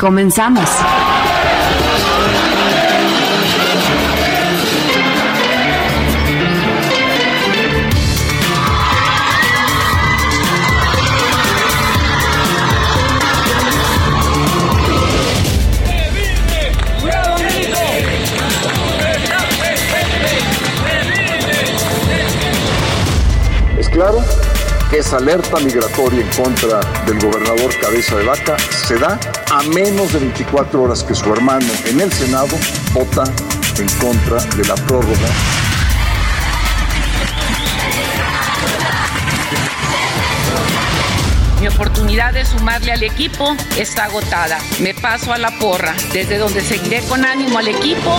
Comenzamos. Es claro que esa alerta migratoria en contra del gobernador Cabeza de Vaca se da a menos de 24 horas que su hermano en el Senado vota en contra de la prórroga Mi oportunidad de sumarle al equipo está agotada. Me paso a la porra, desde donde seguiré con ánimo al equipo.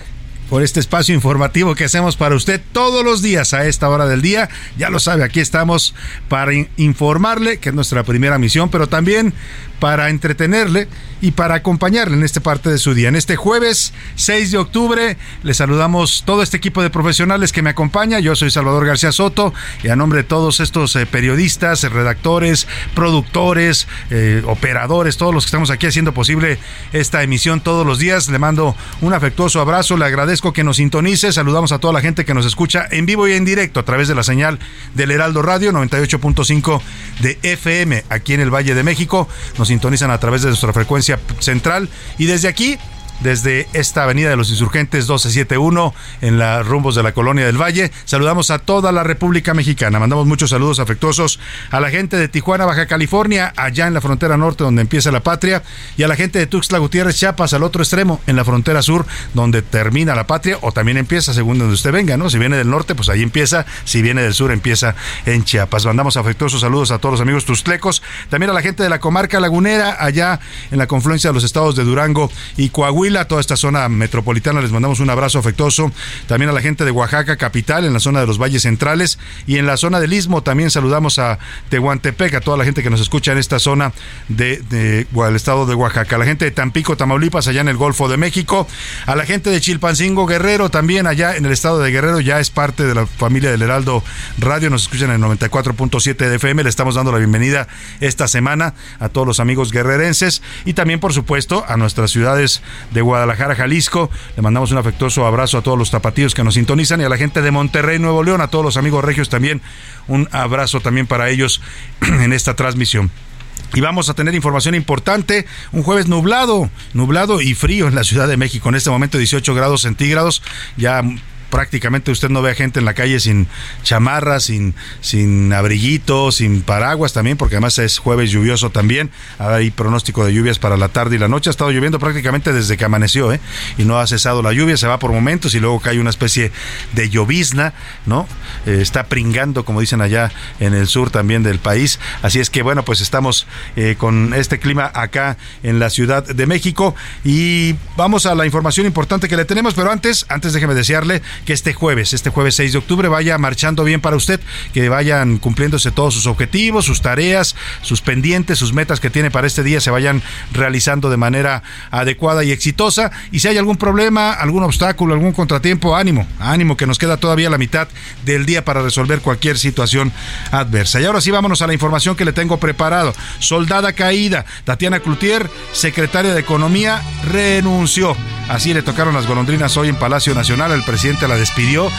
por este espacio informativo que hacemos para usted todos los días a esta hora del día. Ya lo sabe, aquí estamos para informarle, que es nuestra primera misión, pero también para entretenerle y para acompañarle en esta parte de su día. En este jueves 6 de octubre le saludamos todo este equipo de profesionales que me acompaña. Yo soy Salvador García Soto y a nombre de todos estos eh, periodistas, redactores, productores, eh, operadores, todos los que estamos aquí haciendo posible esta emisión todos los días, le mando un afectuoso abrazo, le agradezco que nos sintonice, saludamos a toda la gente que nos escucha en vivo y en directo a través de la señal del Heraldo Radio 98.5 de FM aquí en el Valle de México. Nos sintonizan a través de nuestra frecuencia central y desde aquí desde esta avenida de los insurgentes 1271 en las rumbos de la colonia del Valle. Saludamos a toda la República Mexicana. Mandamos muchos saludos afectuosos a la gente de Tijuana, Baja California, allá en la frontera norte donde empieza la patria, y a la gente de Tuxtla Gutiérrez, Chiapas, al otro extremo, en la frontera sur donde termina la patria o también empieza según donde usted venga, ¿no? Si viene del norte, pues ahí empieza, si viene del sur, empieza en Chiapas. Mandamos afectuosos saludos a todos los amigos tuxtlecos, también a la gente de la comarca lagunera, allá en la confluencia de los estados de Durango y Coahuila a toda esta zona metropolitana les mandamos un abrazo afectuoso. También a la gente de Oaxaca, capital, en la zona de los valles centrales y en la zona del Istmo también saludamos a Tehuantepec, a toda la gente que nos escucha en esta zona de, de, del estado de Oaxaca. A la gente de Tampico, Tamaulipas, allá en el Golfo de México. A la gente de Chilpancingo, Guerrero, también allá en el estado de Guerrero, ya es parte de la familia del Heraldo Radio. Nos escuchan en el 94.7 de FM. Le estamos dando la bienvenida esta semana a todos los amigos guerrerenses y también, por supuesto, a nuestras ciudades de Guadalajara, Jalisco. Le mandamos un afectuoso abrazo a todos los tapatíos que nos sintonizan y a la gente de Monterrey, Nuevo León, a todos los amigos regios también. Un abrazo también para ellos en esta transmisión. Y vamos a tener información importante. Un jueves nublado, nublado y frío en la Ciudad de México. En este momento 18 grados centígrados. Ya prácticamente usted no ve a gente en la calle sin chamarra, sin, sin abriguito, sin paraguas también, porque además es jueves lluvioso también. Hay pronóstico de lluvias para la tarde y la noche. Ha estado lloviendo prácticamente desde que amaneció, ¿eh? Y no ha cesado la lluvia, se va por momentos y luego cae una especie de llovizna, ¿no? Eh, está pringando, como dicen allá en el sur también del país. Así es que, bueno, pues estamos eh, con este clima acá en la Ciudad de México y vamos a la información importante que le tenemos, pero antes, antes déjeme desearle que este jueves, este jueves 6 de octubre, vaya marchando bien para usted, que vayan cumpliéndose todos sus objetivos, sus tareas, sus pendientes, sus metas que tiene para este día se vayan realizando de manera adecuada y exitosa. Y si hay algún problema, algún obstáculo, algún contratiempo, ánimo, ánimo, que nos queda todavía la mitad del día para resolver cualquier situación adversa. Y ahora sí, vámonos a la información que le tengo preparado. Soldada caída, Tatiana Cloutier, secretaria de Economía, renunció. Así le tocaron las golondrinas hoy en Palacio Nacional. El presidente la despidió.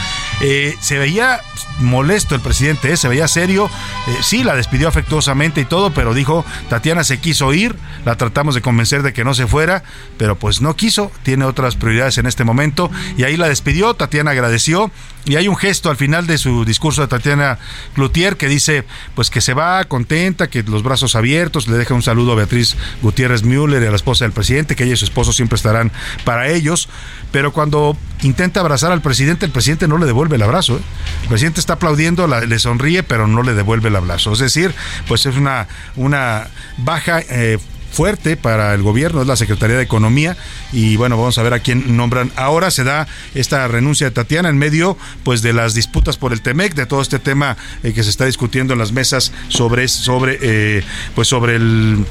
Eh, se veía molesto el presidente, eh, se veía serio. Eh, sí, la despidió afectuosamente y todo, pero dijo, Tatiana se quiso ir, la tratamos de convencer de que no se fuera, pero pues no quiso, tiene otras prioridades en este momento y ahí la despidió. Tatiana agradeció y hay un gesto al final de su discurso de Tatiana Cloutier que dice pues que se va contenta, que los brazos abiertos, le deja un saludo a Beatriz Gutiérrez Müller y a la esposa del presidente, que ella y su esposo siempre estarán para ellos, pero cuando intenta abrazar al presidente, el presidente no le devuelve el abrazo. ¿eh? El presidente está aplaudiendo, le sonríe, pero no le devuelve el abrazo. Es decir, pues es una, una baja eh, fuerte para el gobierno, es la Secretaría de Economía y bueno, vamos a ver a quién nombran. Ahora se da esta renuncia de Tatiana en medio pues de las disputas por el TEMEC, de todo este tema eh, que se está discutiendo en las mesas sobre sobre eh, pues sobre el,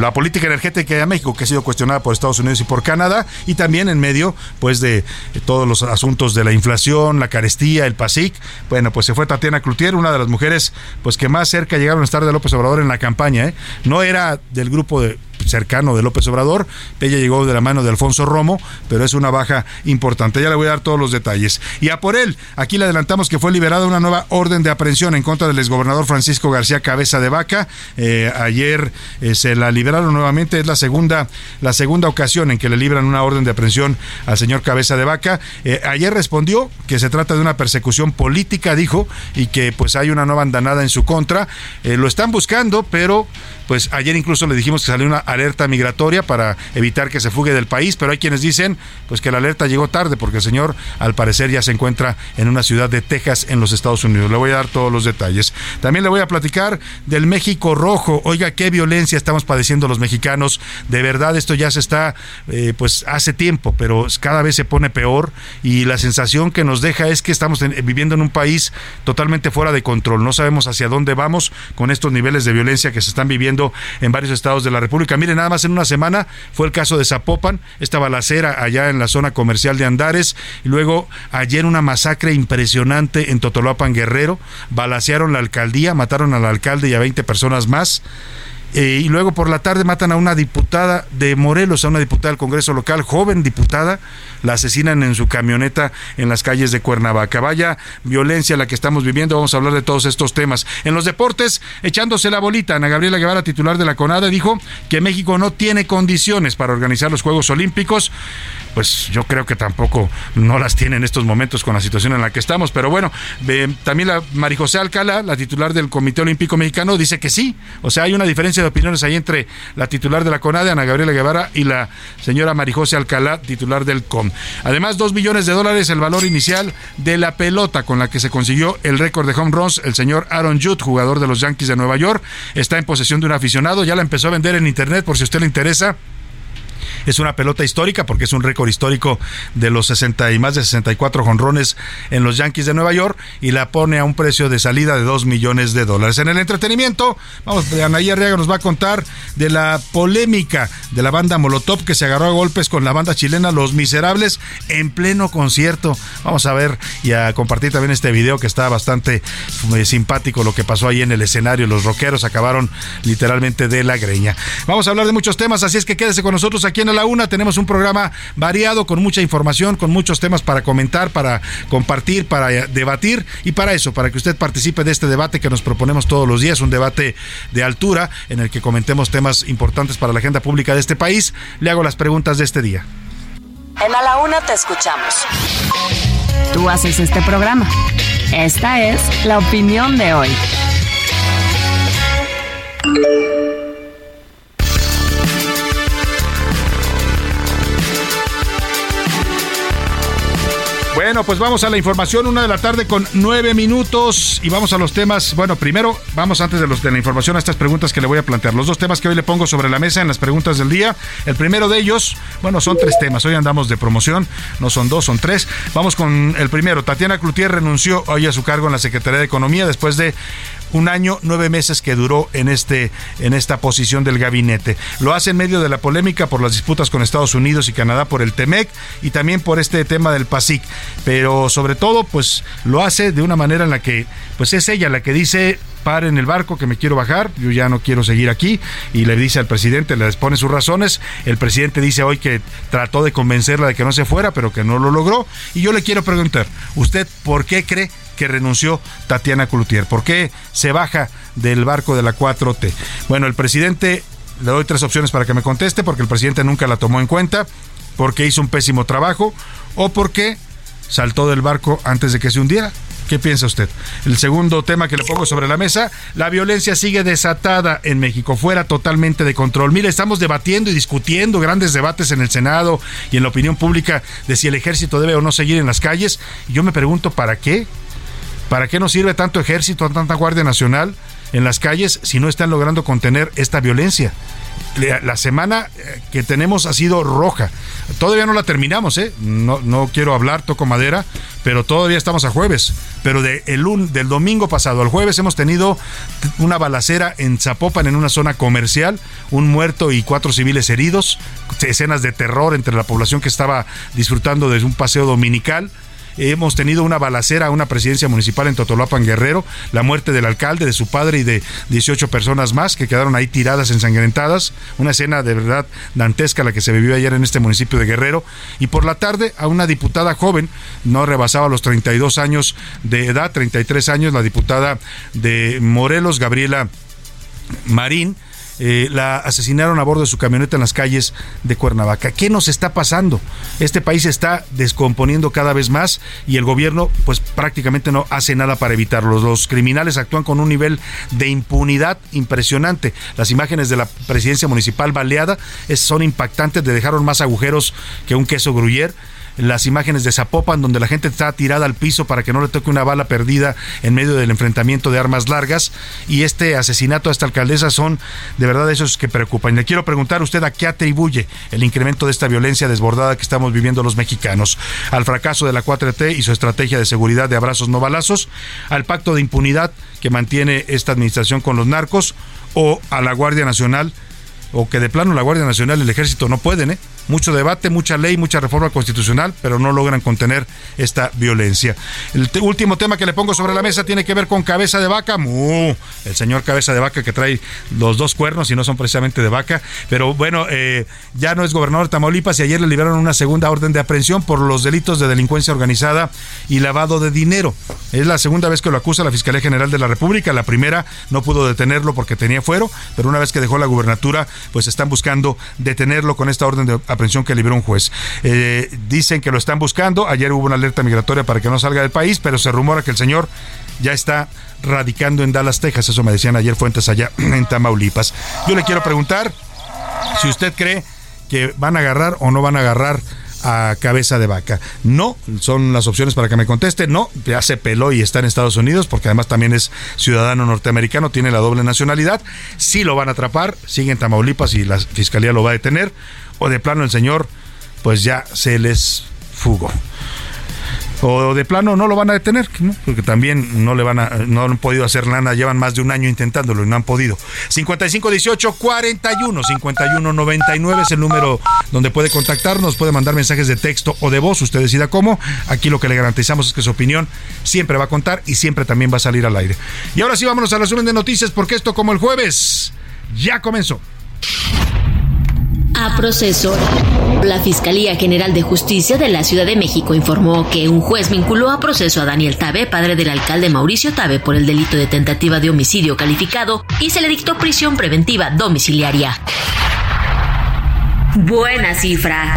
la política energética de México que ha sido cuestionada por Estados Unidos y por Canadá y también en medio pues de todos los asuntos de la inflación, la carestía, el PASIC. Bueno, pues se fue Tatiana Cloutier, una de las mujeres pues que más cerca llegaron a estar de López Obrador en la campaña, ¿eh? No era del grupo de cercano de López Obrador. Ella llegó de la mano de Alfonso Romo, pero es una baja importante. Ya le voy a dar todos los detalles. Y a por él, aquí le adelantamos que fue liberada una nueva orden de aprehensión en contra del exgobernador Francisco García Cabeza de Vaca. Eh, ayer eh, se la liberaron nuevamente. Es la segunda, la segunda ocasión en que le libran una orden de aprehensión al señor Cabeza de Vaca. Eh, ayer respondió que se trata de una persecución política, dijo, y que pues hay una nueva andanada en su contra. lo están buscando, pero pues ayer incluso le dijimos que salió una alerta migratoria para evitar que se fugue del país, pero hay quienes dicen pues que la alerta llegó tarde porque el señor al parecer ya se encuentra en una ciudad de Texas en los Estados Unidos. Le voy a dar todos los detalles. También le voy a platicar del México rojo. Oiga, qué violencia estamos padeciendo los mexicanos. De verdad esto ya se está eh, pues hace tiempo, pero cada vez se pone peor y la sensación que nos deja es que estamos viviendo en un país totalmente fuera de control. No sabemos hacia dónde vamos con estos niveles de violencia que se están viviendo en varios estados de la República. Nada más en una semana fue el caso de Zapopan, esta balacera allá en la zona comercial de Andares, y luego ayer una masacre impresionante en Totolapan Guerrero, balacearon la alcaldía, mataron al alcalde y a 20 personas más. Eh, y luego por la tarde matan a una diputada de Morelos, a una diputada del Congreso local, joven diputada, la asesinan en su camioneta en las calles de Cuernavaca. Vaya violencia la que estamos viviendo, vamos a hablar de todos estos temas. En los deportes, echándose la bolita, Ana Gabriela Guevara, titular de la CONADA, dijo que México no tiene condiciones para organizar los Juegos Olímpicos pues yo creo que tampoco no las tiene en estos momentos con la situación en la que estamos. Pero bueno, también la Marijosé Alcalá, la titular del Comité Olímpico Mexicano, dice que sí. O sea, hay una diferencia de opiniones ahí entre la titular de la CONADE, Ana Gabriela Guevara, y la señora Marijosé Alcalá, titular del COM. Además, dos millones de dólares el valor inicial de la pelota con la que se consiguió el récord de home runs. El señor Aaron Judd, jugador de los Yankees de Nueva York, está en posesión de un aficionado. Ya la empezó a vender en internet por si a usted le interesa. Es una pelota histórica porque es un récord histórico de los 60 y más de 64 jonrones en los Yankees de Nueva York y la pone a un precio de salida de 2 millones de dólares. En el entretenimiento, vamos, Anaí Arriaga nos va a contar de la polémica de la banda Molotov que se agarró a golpes con la banda chilena Los Miserables en pleno concierto. Vamos a ver y a compartir también este video que está bastante eh, simpático lo que pasó ahí en el escenario. Los rockeros acabaron literalmente de la greña. Vamos a hablar de muchos temas, así es que quédese con nosotros aquí en la una. Tenemos un programa variado con mucha información, con muchos temas para comentar, para compartir, para debatir y para eso, para que usted participe de este debate que nos proponemos todos los días, un debate de altura en el que comentemos temas importantes para la agenda pública de este país. Le hago las preguntas de este día. En A la Una te escuchamos. Tú haces este programa. Esta es la opinión de hoy. Bueno, pues vamos a la información, una de la tarde con nueve minutos y vamos a los temas. Bueno, primero vamos antes de, los, de la información a estas preguntas que le voy a plantear. Los dos temas que hoy le pongo sobre la mesa en las preguntas del día. El primero de ellos, bueno, son tres temas. Hoy andamos de promoción, no son dos, son tres. Vamos con el primero. Tatiana Cloutier renunció hoy a su cargo en la Secretaría de Economía después de un año, nueve meses que duró en, este, en esta posición del gabinete. Lo hace en medio de la polémica por las disputas con Estados Unidos y Canadá por el TEMEC y también por este tema del PASIC. Pero sobre todo, pues lo hace de una manera en la que, pues es ella la que dice pare en el barco que me quiero bajar, yo ya no quiero seguir aquí y le dice al presidente, le expone sus razones, el presidente dice hoy que trató de convencerla de que no se fuera, pero que no lo logró y yo le quiero preguntar, ¿usted por qué cree que renunció Tatiana Cloutier. ¿Por qué se baja del barco de la 4T? Bueno, el presidente, le doy tres opciones para que me conteste, porque el presidente nunca la tomó en cuenta, porque hizo un pésimo trabajo o porque saltó del barco antes de que se hundiera. ¿Qué piensa usted? El segundo tema que le pongo sobre la mesa, la violencia sigue desatada en México, fuera totalmente de control. Mire, estamos debatiendo y discutiendo grandes debates en el Senado y en la opinión pública de si el ejército debe o no seguir en las calles. Y yo me pregunto, ¿para qué? ¿Para qué nos sirve tanto ejército, tanta Guardia Nacional en las calles si no están logrando contener esta violencia? La semana eh, que tenemos ha sido roja. Todavía no la terminamos, ¿eh? No, quiero hablar, toco madera, pero todavía estamos a jueves. Pero de el, del domingo pasado al jueves hemos tenido una balacera en Zapopan, en una zona comercial, un muerto y cuatro civiles heridos, escenas de terror entre la población que estaba disfrutando de un paseo dominical Hemos tenido una balacera, una presidencia municipal en Totolapan Guerrero, la muerte del alcalde, de su padre y de 18 personas más que quedaron ahí tiradas, ensangrentadas. Una escena de verdad dantesca la que se vivió ayer en este municipio de Guerrero. Y por la tarde a una diputada joven, no rebasaba los 32 años de edad, 33 años, la diputada de Morelos, Gabriela Marín, eh, la asesinaron a bordo de su camioneta en las calles de Cuernavaca. ¿Qué nos está pasando? Este país está descomponiendo cada vez más y el gobierno pues prácticamente no hace nada para evitarlo. Los criminales actúan con un nivel de impunidad impresionante. Las imágenes de la presidencia municipal baleada son impactantes, de dejaron más agujeros que un queso gruyer las imágenes de Zapopan, donde la gente está tirada al piso para que no le toque una bala perdida en medio del enfrentamiento de armas largas. Y este asesinato a esta alcaldesa son de verdad esos que preocupan. Le quiero preguntar a usted a qué atribuye el incremento de esta violencia desbordada que estamos viviendo los mexicanos. Al fracaso de la 4T y su estrategia de seguridad de abrazos no balazos, al pacto de impunidad que mantiene esta administración con los narcos o a la Guardia Nacional o que de plano la Guardia Nacional y el Ejército no pueden, ¿eh? Mucho debate, mucha ley, mucha reforma constitucional, pero no logran contener esta violencia. El último tema que le pongo sobre la mesa tiene que ver con cabeza de vaca. el señor cabeza de vaca que trae los dos cuernos y no son precisamente de vaca. Pero bueno, eh, ya no es gobernador de Tamaulipas y ayer le liberaron una segunda orden de aprehensión por los delitos de delincuencia organizada y lavado de dinero. Es la segunda vez que lo acusa la Fiscalía General de la República. La primera no pudo detenerlo porque tenía fuero, pero una vez que dejó la gubernatura, pues están buscando detenerlo con esta orden de aprehensión que liberó un juez. Eh, dicen que lo están buscando. Ayer hubo una alerta migratoria para que no salga del país, pero se rumora que el señor ya está radicando en Dallas, Texas. Eso me decían ayer fuentes allá en Tamaulipas. Yo le quiero preguntar si usted cree que van a agarrar o no van a agarrar a cabeza de vaca. No, son las opciones para que me conteste. No, ya se peló y está en Estados Unidos, porque además también es ciudadano norteamericano, tiene la doble nacionalidad. Sí lo van a atrapar, sigue en Tamaulipas y la fiscalía lo va a detener. O de plano el señor, pues ya se les fugó o de plano no lo van a detener, porque también no le van a, no han podido hacer nada, llevan más de un año intentándolo y no han podido. 55 18 41 51 99 es el número donde puede contactarnos, puede mandar mensajes de texto o de voz, usted decida cómo. Aquí lo que le garantizamos es que su opinión siempre va a contar y siempre también va a salir al aire. Y ahora sí vámonos al resumen de noticias porque esto como el jueves ya comenzó a proceso. La Fiscalía General de Justicia de la Ciudad de México informó que un juez vinculó a proceso a Daniel Tabe, padre del alcalde Mauricio Tabe, por el delito de tentativa de homicidio calificado y se le dictó prisión preventiva domiciliaria. Buena cifra.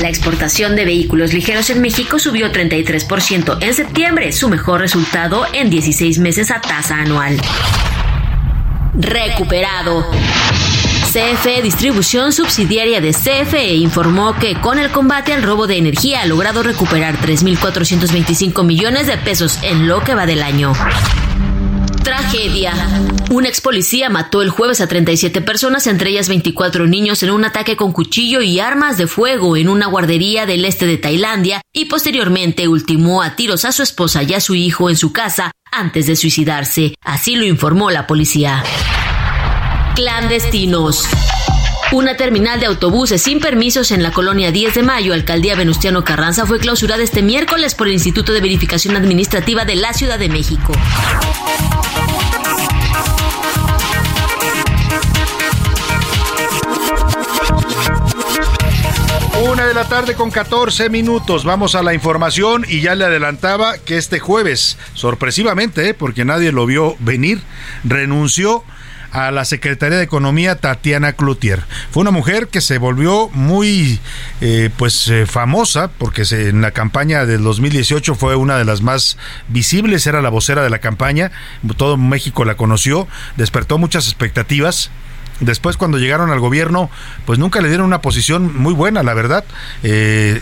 La exportación de vehículos ligeros en México subió 33% en septiembre, su mejor resultado en 16 meses a tasa anual. Recuperado. CFE Distribución, subsidiaria de CFE, informó que con el combate al robo de energía ha logrado recuperar 3.425 millones de pesos en lo que va del año. Tragedia. Un ex policía mató el jueves a 37 personas, entre ellas 24 niños, en un ataque con cuchillo y armas de fuego en una guardería del este de Tailandia y posteriormente ultimó a tiros a su esposa y a su hijo en su casa antes de suicidarse. Así lo informó la policía. Clandestinos. Una terminal de autobuses sin permisos en la colonia 10 de Mayo, alcaldía Venustiano Carranza, fue clausurada este miércoles por el Instituto de Verificación Administrativa de la Ciudad de México. Una de la tarde con 14 minutos. Vamos a la información y ya le adelantaba que este jueves, sorpresivamente, ¿eh? porque nadie lo vio venir, renunció a la Secretaría de Economía Tatiana Cloutier. Fue una mujer que se volvió muy eh, pues eh, famosa porque en la campaña del 2018 fue una de las más visibles, era la vocera de la campaña, todo México la conoció, despertó muchas expectativas Después, cuando llegaron al gobierno, pues nunca le dieron una posición muy buena, la verdad. Eh,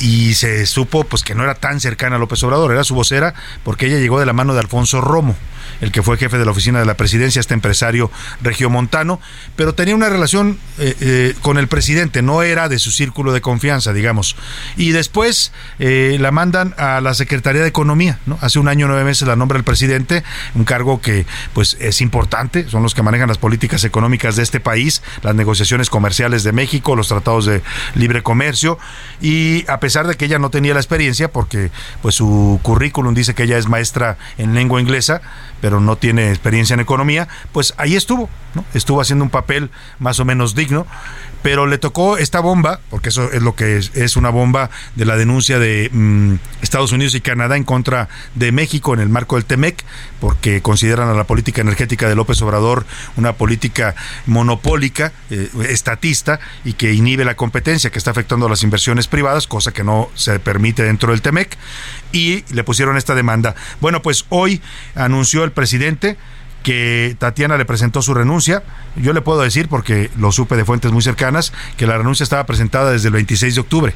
y se supo pues que no era tan cercana a López Obrador, era su vocera, porque ella llegó de la mano de Alfonso Romo el que fue jefe de la oficina de la presidencia, este empresario regiomontano, pero tenía una relación eh, eh, con el presidente, no era de su círculo de confianza, digamos. Y después eh, la mandan a la Secretaría de Economía, ¿no? Hace un año, nueve meses la nombra el presidente, un cargo que pues es importante, son los que manejan las políticas económicas de este país, las negociaciones comerciales de México, los tratados de libre comercio, y a pesar de que ella no tenía la experiencia, porque pues su currículum dice que ella es maestra en lengua inglesa, pero no tiene experiencia en economía, pues ahí estuvo, ¿no? Estuvo haciendo un papel más o menos digno, pero le tocó esta bomba, porque eso es lo que es, una bomba de la denuncia de mm, Estados Unidos y Canadá en contra de México en el marco del TEMEC, porque consideran a la política energética de López Obrador una política monopólica, eh, estatista, y que inhibe la competencia, que está afectando a las inversiones privadas, cosa que no se permite dentro del TEMEC y le pusieron esta demanda. Bueno, pues hoy anunció el presidente que Tatiana le presentó su renuncia. Yo le puedo decir, porque lo supe de fuentes muy cercanas, que la renuncia estaba presentada desde el 26 de octubre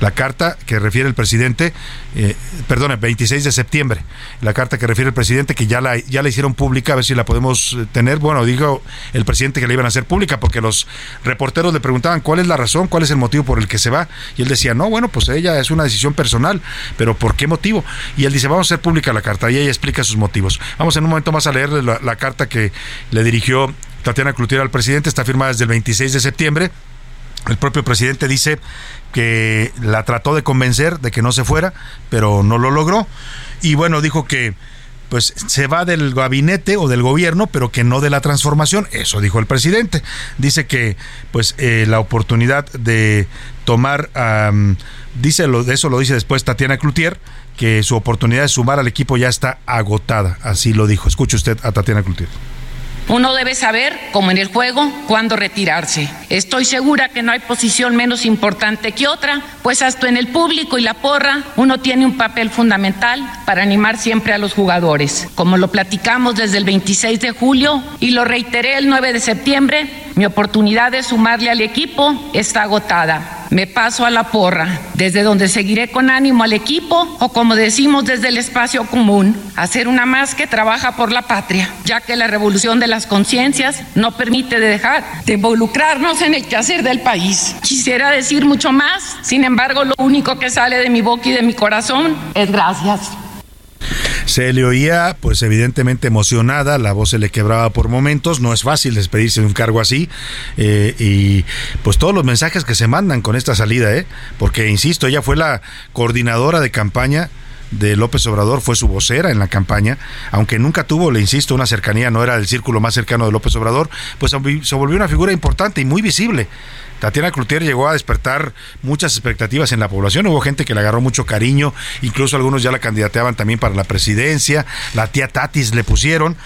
la carta que refiere el presidente, eh, perdón, el 26 de septiembre, la carta que refiere el presidente que ya la, ya la hicieron pública, a ver si la podemos eh, tener. Bueno, dijo el presidente que la iban a hacer pública porque los reporteros le preguntaban cuál es la razón, cuál es el motivo por el que se va. Y él decía, no, bueno, pues ella es una decisión personal, pero ¿por qué motivo? Y él dice, vamos a hacer pública la carta y ella explica sus motivos. Vamos en un momento más a leer la, la carta que le dirigió Tatiana Cloutier al presidente, está firmada desde el 26 de septiembre. El propio presidente dice que la trató de convencer de que no se fuera, pero no lo logró. Y bueno, dijo que pues se va del gabinete o del gobierno, pero que no de la transformación. Eso dijo el presidente. Dice que pues eh, la oportunidad de tomar, dice lo, eso lo dice después Tatiana Cloutier, que su oportunidad de sumar al equipo ya está agotada. Así lo dijo. Escuche usted a Tatiana Cloutier. Uno debe saber, como en el juego, cuándo retirarse. Estoy segura que no hay posición menos importante que otra, pues hasta en el público y la porra uno tiene un papel fundamental para animar siempre a los jugadores. Como lo platicamos desde el 26 de julio y lo reiteré el 9 de septiembre, mi oportunidad de sumarle al equipo está agotada me paso a la porra, desde donde seguiré con ánimo al equipo o como decimos desde el espacio común, hacer una más que trabaja por la patria, ya que la revolución de las conciencias no permite dejar de involucrarnos en el quehacer del país. Quisiera decir mucho más, sin embargo lo único que sale de mi boca y de mi corazón es gracias. Se le oía, pues evidentemente emocionada, la voz se le quebraba por momentos, no es fácil despedirse de un cargo así, eh, y pues todos los mensajes que se mandan con esta salida, ¿eh? porque insisto, ella fue la coordinadora de campaña de López Obrador, fue su vocera en la campaña, aunque nunca tuvo, le insisto, una cercanía, no era el círculo más cercano de López Obrador, pues se volvió una figura importante y muy visible. Tatiana Cloutier llegó a despertar muchas expectativas en la población. Hubo gente que le agarró mucho cariño, incluso algunos ya la candidateaban también para la presidencia. La tía Tatis le pusieron.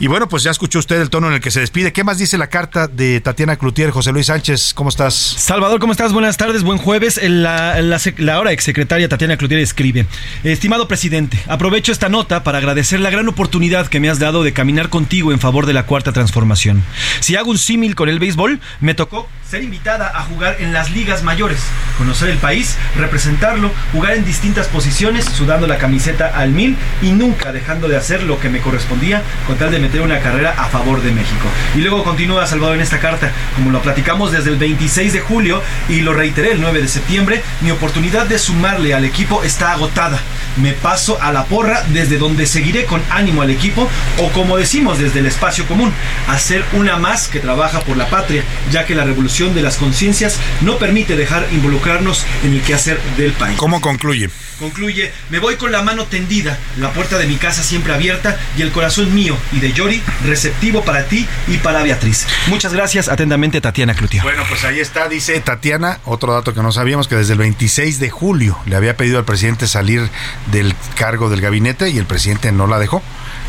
Y bueno, pues ya escuchó usted el tono en el que se despide. ¿Qué más dice la carta de Tatiana Cloutier? José Luis Sánchez, ¿cómo estás? Salvador, ¿cómo estás? Buenas tardes, buen jueves. La, la, la exsecretaria Tatiana Cloutier escribe, estimado presidente, aprovecho esta nota para agradecer la gran oportunidad que me has dado de caminar contigo en favor de la cuarta transformación. Si hago un símil con el béisbol, me tocó ser invitada a jugar en las ligas mayores, conocer el país, representarlo, jugar en distintas posiciones, sudando la camiseta al mil y nunca dejando de hacer lo que me correspondía con tal de meter una carrera a favor de México. Y luego continúa Salvador en esta carta, como lo platicamos desde el 26 de julio y lo reiteré el 9 de septiembre, mi oportunidad de sumarle al equipo está agotada. Me paso a la porra desde donde seguiré con ánimo al equipo o como decimos desde el espacio común, hacer una más que trabaja por la patria, ya que la revolución de las conciencias no permite dejar involucrarnos en el quehacer del país. ¿Cómo concluye? Concluye, me voy con la mano tendida, la puerta de mi casa siempre abierta y el corazón mío y de Yori receptivo para ti y para Beatriz. Muchas gracias, atentamente Tatiana Cloutier. Bueno, pues ahí está, dice Tatiana, otro dato que no sabíamos, que desde el 26 de julio le había pedido al presidente salir del cargo del gabinete y el presidente no la dejó.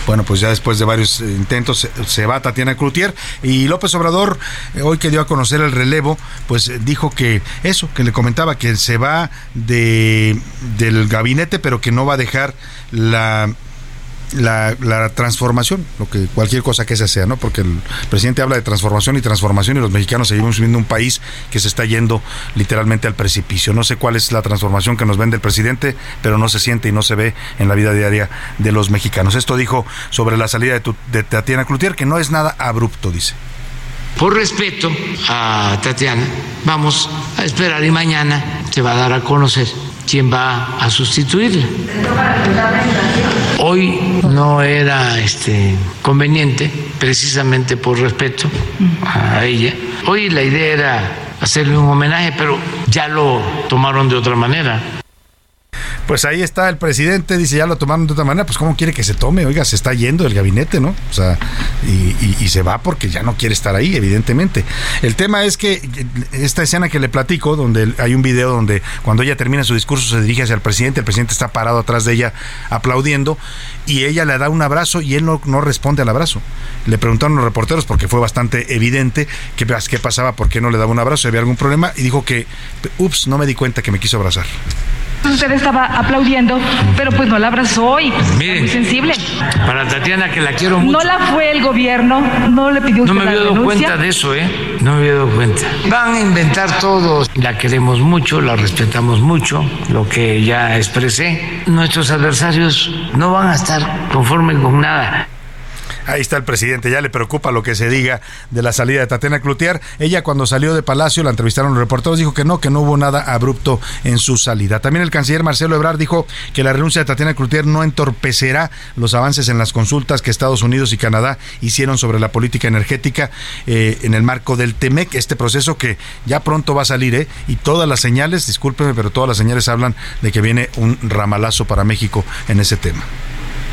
Bueno, pues ya después de varios intentos se va Tatiana Cloutier y López Obrador, eh, hoy que dio a conocer el relevo, pues eh, dijo que eso, que le comentaba que se va de, del gabinete, pero que no va a dejar la la, la, transformación, lo que cualquier cosa que esa sea, ¿no? Porque el presidente habla de transformación y transformación y los mexicanos seguimos viviendo un país que se está yendo literalmente al precipicio. No sé cuál es la transformación que nos vende el presidente, pero no se siente y no se ve en la vida diaria de los mexicanos. Esto dijo sobre la salida de, tu, de Tatiana Cloutier, que no es nada abrupto, dice. Por respeto a Tatiana, vamos a esperar y mañana se va a dar a conocer quién va a sustituirle. Hoy no era este conveniente, precisamente por respeto a ella. Hoy la idea era hacerle un homenaje, pero ya lo tomaron de otra manera. Pues ahí está el presidente, dice, ya lo tomaron de otra manera, pues ¿cómo quiere que se tome? Oiga, se está yendo del gabinete, ¿no? O sea, y, y, se va porque ya no quiere estar ahí, evidentemente. El tema es que esta escena que le platico, donde hay un video donde cuando ella termina su discurso se dirige hacia el presidente, el presidente está parado atrás de ella aplaudiendo y ella le da un abrazo y él no, no responde al abrazo. Le preguntaron los reporteros porque fue bastante evidente qué, qué pasaba, por qué no le daba un abrazo, había algún problema y dijo que, ups, no me di cuenta que me quiso abrazar. Usted estaba aplaudiendo, pero pues no la abrazó hoy. Mire, muy sensible. Para Tatiana, que la quiero mucho. No la fue el gobierno, no le pidió usted No me había dado cuenta de eso, ¿eh? No me había dado cuenta. Van a inventar todo. La queremos mucho, la respetamos mucho, lo que ya expresé. Nuestros adversarios no van a estar conformes con nada. Ahí está el presidente, ya le preocupa lo que se diga de la salida de Tatiana Cloutier. Ella cuando salió de Palacio, la entrevistaron los reporteros, dijo que no, que no hubo nada abrupto en su salida. También el canciller Marcelo Ebrard dijo que la renuncia de Tatiana Cloutier no entorpecerá los avances en las consultas que Estados Unidos y Canadá hicieron sobre la política energética eh, en el marco del TEMEC, este proceso que ya pronto va a salir, ¿eh? Y todas las señales, discúlpeme, pero todas las señales hablan de que viene un ramalazo para México en ese tema.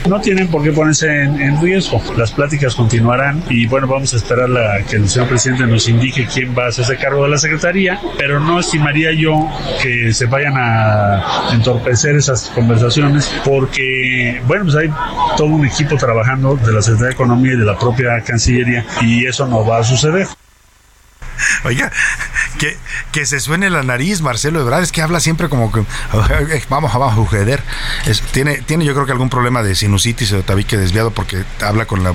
No tienen por qué ponerse en, en, riesgo. Las pláticas continuarán y bueno, vamos a esperar la, que el señor presidente nos indique quién va a hacerse cargo de la Secretaría, pero no estimaría yo que se vayan a entorpecer esas conversaciones porque, bueno, pues hay todo un equipo trabajando de la Secretaría de Economía y de la propia Cancillería y eso no va a suceder. Oiga, que, que se suene la nariz, Marcelo Ebrard, es que habla siempre como que vamos a suceder. Es, tiene, tiene yo creo que algún problema de sinusitis o tabique desviado porque habla con la,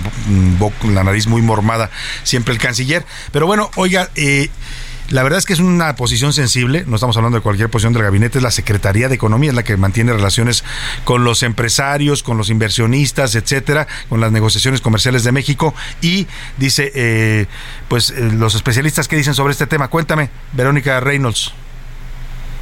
la nariz muy mormada siempre el canciller. Pero bueno, oiga, eh, la verdad es que es una posición sensible, no estamos hablando de cualquier posición del gabinete, es la Secretaría de Economía, es la que mantiene relaciones con los empresarios, con los inversionistas, etcétera, con las negociaciones comerciales de México y dice, eh, pues eh, los especialistas que dicen sobre este tema. Cuéntame, Verónica Reynolds.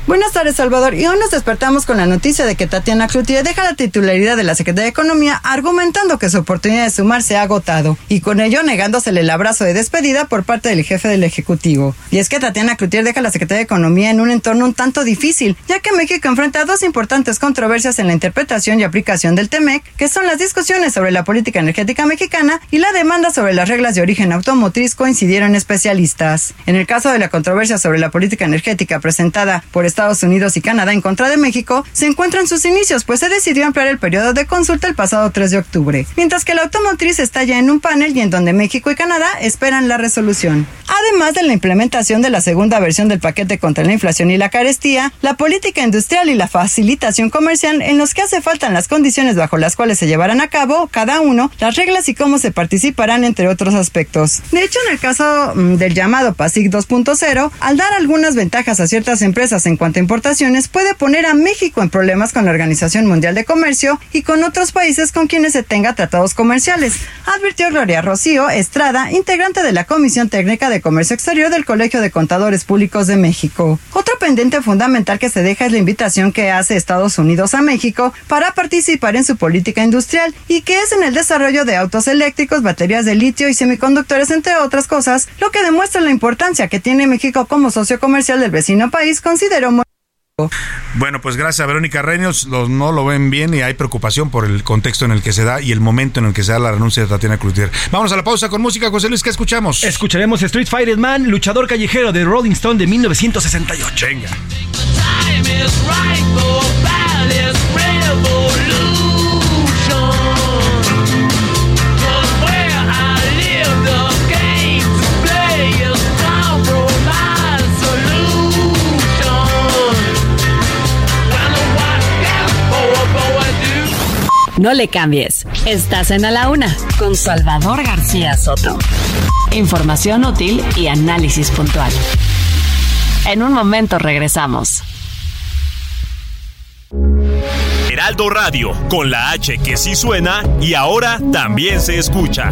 Buenas tardes, Salvador. Y hoy nos despertamos con la noticia de que Tatiana Cloutier deja la titularidad de la Secretaría de Economía argumentando que su oportunidad de sumar se ha agotado y con ello negándosele el abrazo de despedida por parte del jefe del Ejecutivo. Y es que Tatiana Cloutier deja la Secretaría de Economía en un entorno un tanto difícil, ya que México enfrenta dos importantes controversias en la interpretación y aplicación del TEMEC, que son las discusiones sobre la política energética mexicana y la demanda sobre las reglas de origen automotriz coincidieron especialistas. En el caso de la controversia sobre la política energética presentada por Estados Unidos y Canadá en contra de México se encuentra en sus inicios, pues se decidió ampliar el periodo de consulta el pasado 3 de octubre, mientras que la automotriz está ya en un panel y en donde México y Canadá esperan la resolución. Además de la implementación de la segunda versión del paquete contra la inflación y la carestía, la política industrial y la facilitación comercial en los que hace falta las condiciones bajo las cuales se llevarán a cabo cada uno, las reglas y cómo se participarán, entre otros aspectos. De hecho, en el caso mm, del llamado PASIC 2.0, al dar algunas ventajas a ciertas empresas en cuanto a importaciones, puede poner a México en problemas con la Organización Mundial de Comercio y con otros países con quienes se tenga tratados comerciales, advirtió Gloria Rocío Estrada, integrante de la Comisión Técnica de Comercio Exterior del Colegio de Contadores Públicos de México. Otro pendiente fundamental que se deja es la invitación que hace Estados Unidos a México para participar en su política industrial y que es en el desarrollo de autos eléctricos, baterías de litio y semiconductores, entre otras cosas, lo que demuestra la importancia que tiene México como socio comercial del vecino país, consideró bueno, pues gracias a Verónica Reynolds, los no lo ven bien y hay preocupación por el contexto en el que se da y el momento en el que se da la renuncia de Tatiana Cloutier. Vamos a la pausa con música, José Luis, ¿qué escuchamos? Escucharemos Street Fighter Man, luchador callejero de Rolling Stone de 1968. Venga. No le cambies. Estás en A la Una con Salvador García Soto. Información útil y análisis puntual. En un momento regresamos. Heraldo Radio, con la H que sí suena y ahora también se escucha.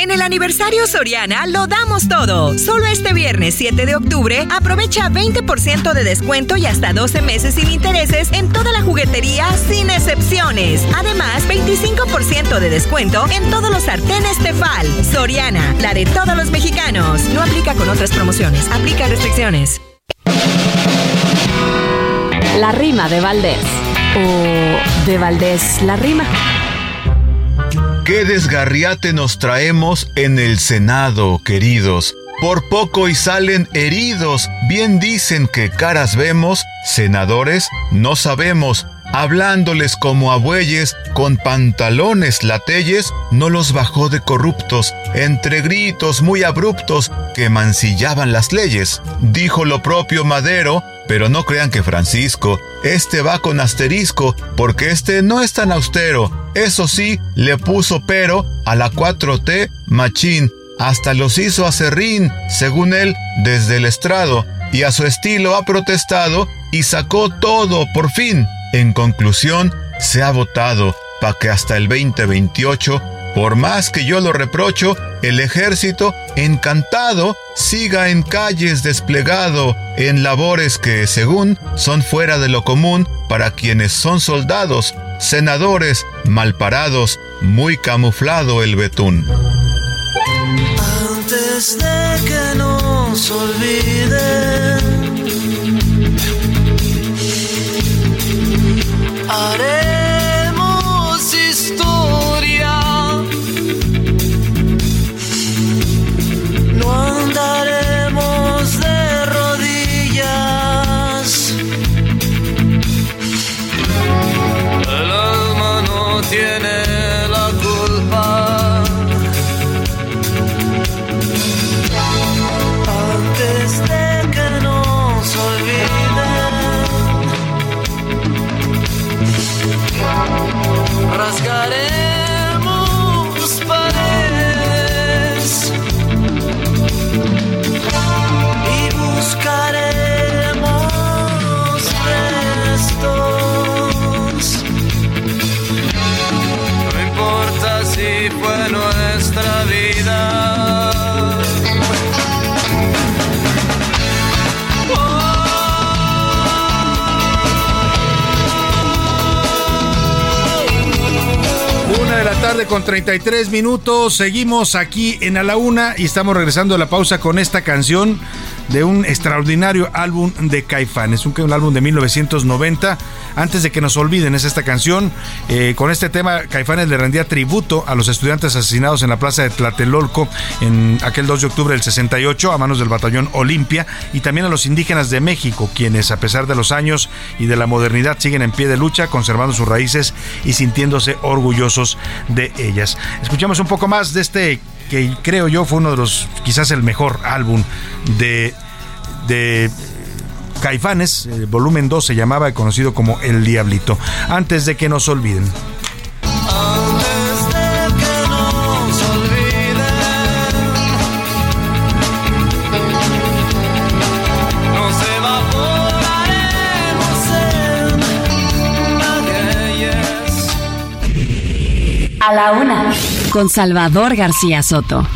En el aniversario Soriana lo damos todo. Solo este viernes 7 de octubre aprovecha 20% de descuento y hasta 12 meses sin intereses en toda la juguetería sin excepciones. Además, 25% de descuento en todos los sartenes Tefal. Soriana, la de todos los mexicanos. No aplica con otras promociones. Aplica restricciones. La rima de Valdés. O de Valdés la rima. ¿Qué desgarriate nos traemos en el Senado, queridos? Por poco y salen heridos. Bien dicen que caras vemos, senadores no sabemos. Hablándoles como a bueyes, con pantalones latelles, no los bajó de corruptos, entre gritos muy abruptos que mancillaban las leyes. Dijo lo propio Madero, pero no crean que Francisco, este va con asterisco, porque este no es tan austero. Eso sí, le puso pero a la 4T machín, hasta los hizo a serrín, según él, desde el estrado, y a su estilo ha protestado y sacó todo por fin. En conclusión, se ha votado para que hasta el 2028 por más que yo lo reprocho, el ejército, encantado, siga en calles desplegado, en labores que, según, son fuera de lo común para quienes son soldados, senadores, malparados, muy camuflado el betún. Antes de que nos olviden, tarde con 33 minutos. Seguimos aquí en A la Una y estamos regresando a la pausa con esta canción de un extraordinario álbum de Caifán. Es un, un álbum de 1990. Antes de que nos olviden, es esta canción. Eh, con este tema, Caifanes le rendía tributo a los estudiantes asesinados en la plaza de Tlatelolco en aquel 2 de octubre del 68 a manos del batallón Olimpia y también a los indígenas de México, quienes a pesar de los años y de la modernidad siguen en pie de lucha, conservando sus raíces y sintiéndose orgullosos de ellas. Escuchamos un poco más de este que creo yo fue uno de los, quizás el mejor álbum de, de Caifanes, el volumen 2 se llamaba, conocido como El Diablito. Antes de que nos olviden. A la una, con Salvador García Soto.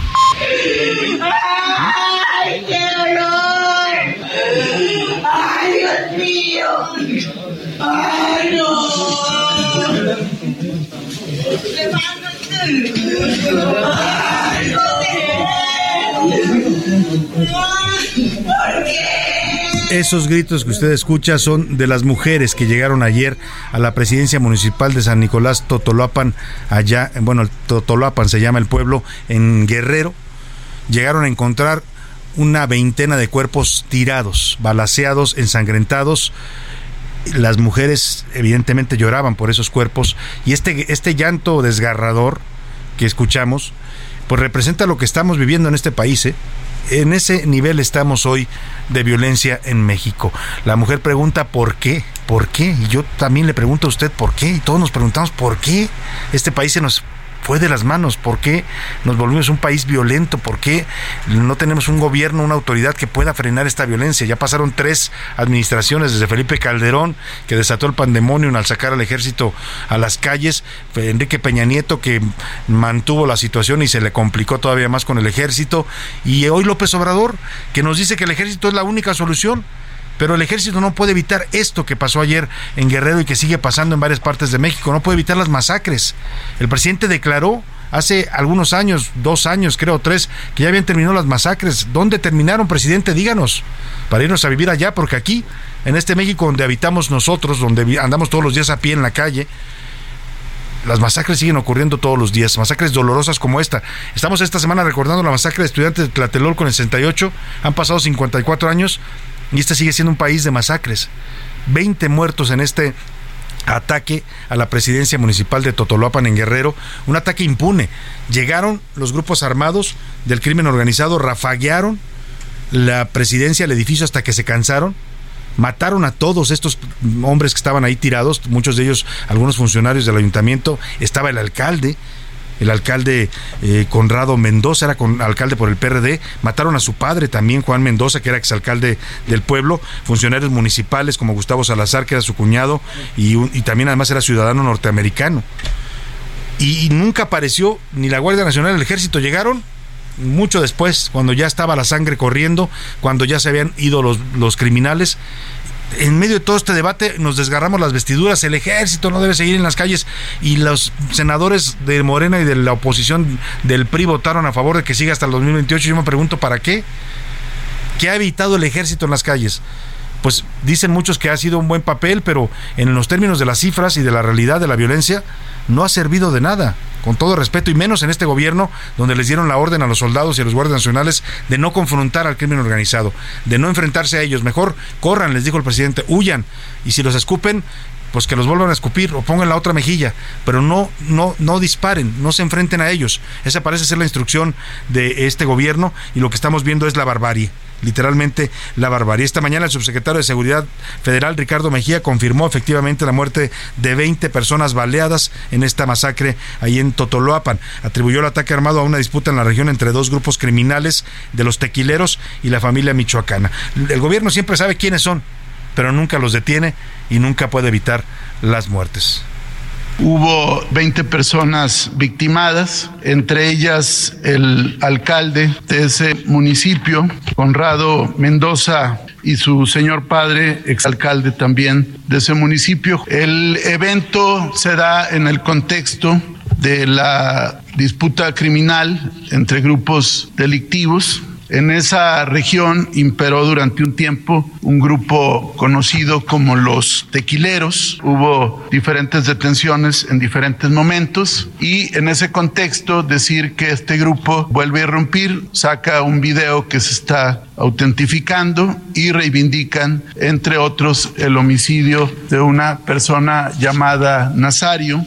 ¡Ay, Dios mío! ¡Ay, no! ¡Ay, ¿Por qué? Esos gritos que usted escucha son de las mujeres que llegaron ayer a la presidencia municipal de San Nicolás Totolapan, allá, bueno, Totolapan se llama el pueblo, en Guerrero. Llegaron a encontrar una veintena de cuerpos tirados, balaseados, ensangrentados. Las mujeres evidentemente lloraban por esos cuerpos y este, este llanto desgarrador que escuchamos, pues representa lo que estamos viviendo en este país. ¿eh? En ese nivel estamos hoy de violencia en México. La mujer pregunta por qué, por qué, y yo también le pregunto a usted por qué, y todos nos preguntamos por qué este país se nos fue de las manos, por qué nos volvimos un país violento, por qué no tenemos un gobierno, una autoridad que pueda frenar esta violencia. Ya pasaron tres administraciones desde Felipe Calderón, que desató el pandemonio al sacar al ejército a las calles, Enrique Peña Nieto, que mantuvo la situación y se le complicó todavía más con el ejército, y hoy López Obrador, que nos dice que el ejército es la única solución. Pero el ejército no puede evitar esto que pasó ayer en Guerrero y que sigue pasando en varias partes de México. No puede evitar las masacres. El presidente declaró hace algunos años, dos años, creo, tres, que ya habían terminado las masacres. ¿Dónde terminaron, presidente? Díganos, para irnos a vivir allá, porque aquí, en este México donde habitamos nosotros, donde andamos todos los días a pie en la calle, las masacres siguen ocurriendo todos los días, masacres dolorosas como esta. Estamos esta semana recordando la masacre de estudiantes de Tlatelolco en el 68, han pasado 54 años y este sigue siendo un país de masacres. 20 muertos en este ataque a la presidencia municipal de Totolapan en Guerrero, un ataque impune. Llegaron los grupos armados del crimen organizado, rafaguearon la presidencia, el edificio hasta que se cansaron, mataron a todos estos hombres que estaban ahí tirados, muchos de ellos algunos funcionarios del ayuntamiento, estaba el alcalde, el alcalde eh, Conrado Mendoza, era alcalde por el PRD, mataron a su padre también, Juan Mendoza, que era exalcalde del pueblo, funcionarios municipales como Gustavo Salazar, que era su cuñado, y, también además era ciudadano norteamericano. Y, nunca apareció ni la Guardia Nacional ni el Ejército, llegaron mucho después, cuando ya estaba la sangre corriendo, cuando ya se habían ido los criminales, en medio de todo este debate nos desgarramos las vestiduras, el ejército no debe seguir en las calles y los senadores de Morena y de la oposición del PRI votaron a favor de que siga hasta el 2028. Yo me pregunto, ¿para qué? ¿Qué ha evitado el ejército en las calles? Pues dicen muchos que ha sido un buen papel, pero en los términos de las cifras y de la realidad de la violencia, no ha servido de nada, con todo respeto, y menos en este gobierno donde les dieron la orden a los soldados y a los guardias nacionales de no confrontar al crimen organizado, de no enfrentarse a ellos. Mejor corran, les dijo el presidente, huyan, y si los escupen, pues que los vuelvan a escupir o pongan la otra mejilla, pero no, no, no disparen, no se enfrenten a ellos. Esa parece ser la instrucción de este gobierno y lo que estamos viendo es la barbarie literalmente la barbarie. Esta mañana el subsecretario de Seguridad Federal, Ricardo Mejía, confirmó efectivamente la muerte de 20 personas baleadas en esta masacre ahí en Totoloapan. Atribuyó el ataque armado a una disputa en la región entre dos grupos criminales de los tequileros y la familia michoacana. El gobierno siempre sabe quiénes son, pero nunca los detiene y nunca puede evitar las muertes. Hubo 20 personas victimadas, entre ellas el alcalde de ese municipio, Conrado Mendoza, y su señor padre, exalcalde también de ese municipio. El evento se da en el contexto de la disputa criminal entre grupos delictivos en esa región imperó durante un tiempo un grupo conocido como los tequileros. Hubo diferentes detenciones en diferentes momentos y en ese contexto decir que este grupo vuelve a irrumpir, saca un video que se está autentificando y reivindican, entre otros, el homicidio de una persona llamada Nazario.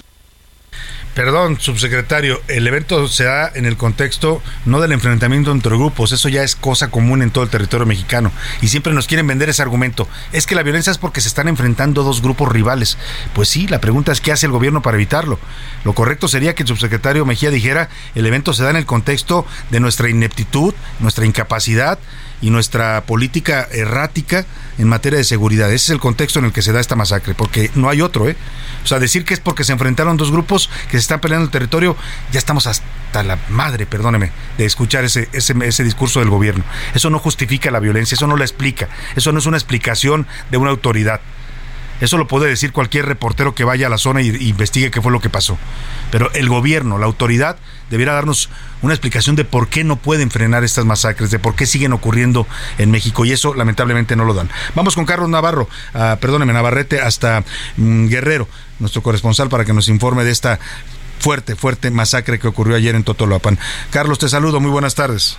Perdón, subsecretario, el evento se da en el contexto no del enfrentamiento entre grupos, eso ya es cosa común en todo el territorio mexicano y siempre nos quieren vender ese argumento. Es que la violencia es porque se están enfrentando dos grupos rivales. Pues sí, la pregunta es qué hace el gobierno para evitarlo. Lo correcto sería que el subsecretario Mejía dijera, el evento se da en el contexto de nuestra ineptitud, nuestra incapacidad, y nuestra política errática en materia de seguridad. Ese es el contexto en el que se da esta masacre, porque no hay otro, ¿eh? O sea, decir que es porque se enfrentaron dos grupos que se están peleando el territorio, ya estamos hasta la madre, perdóneme, de escuchar ese, ese, ese discurso del gobierno. Eso no justifica la violencia, eso no la explica, eso no es una explicación de una autoridad. Eso lo puede decir cualquier reportero que vaya a la zona y, investigue qué fue lo que pasó. Pero el gobierno, la autoridad, debiera darnos una explicación de por qué no pueden frenar estas masacres, de por qué siguen ocurriendo en México. Y eso lamentablemente no lo dan. Vamos con Carlos Navarro, uh, perdóneme, Navarrete, hasta mm, Guerrero, nuestro corresponsal, para que nos informe de esta fuerte, fuerte masacre que ocurrió ayer en Totolapan. Carlos, te saludo, muy buenas tardes.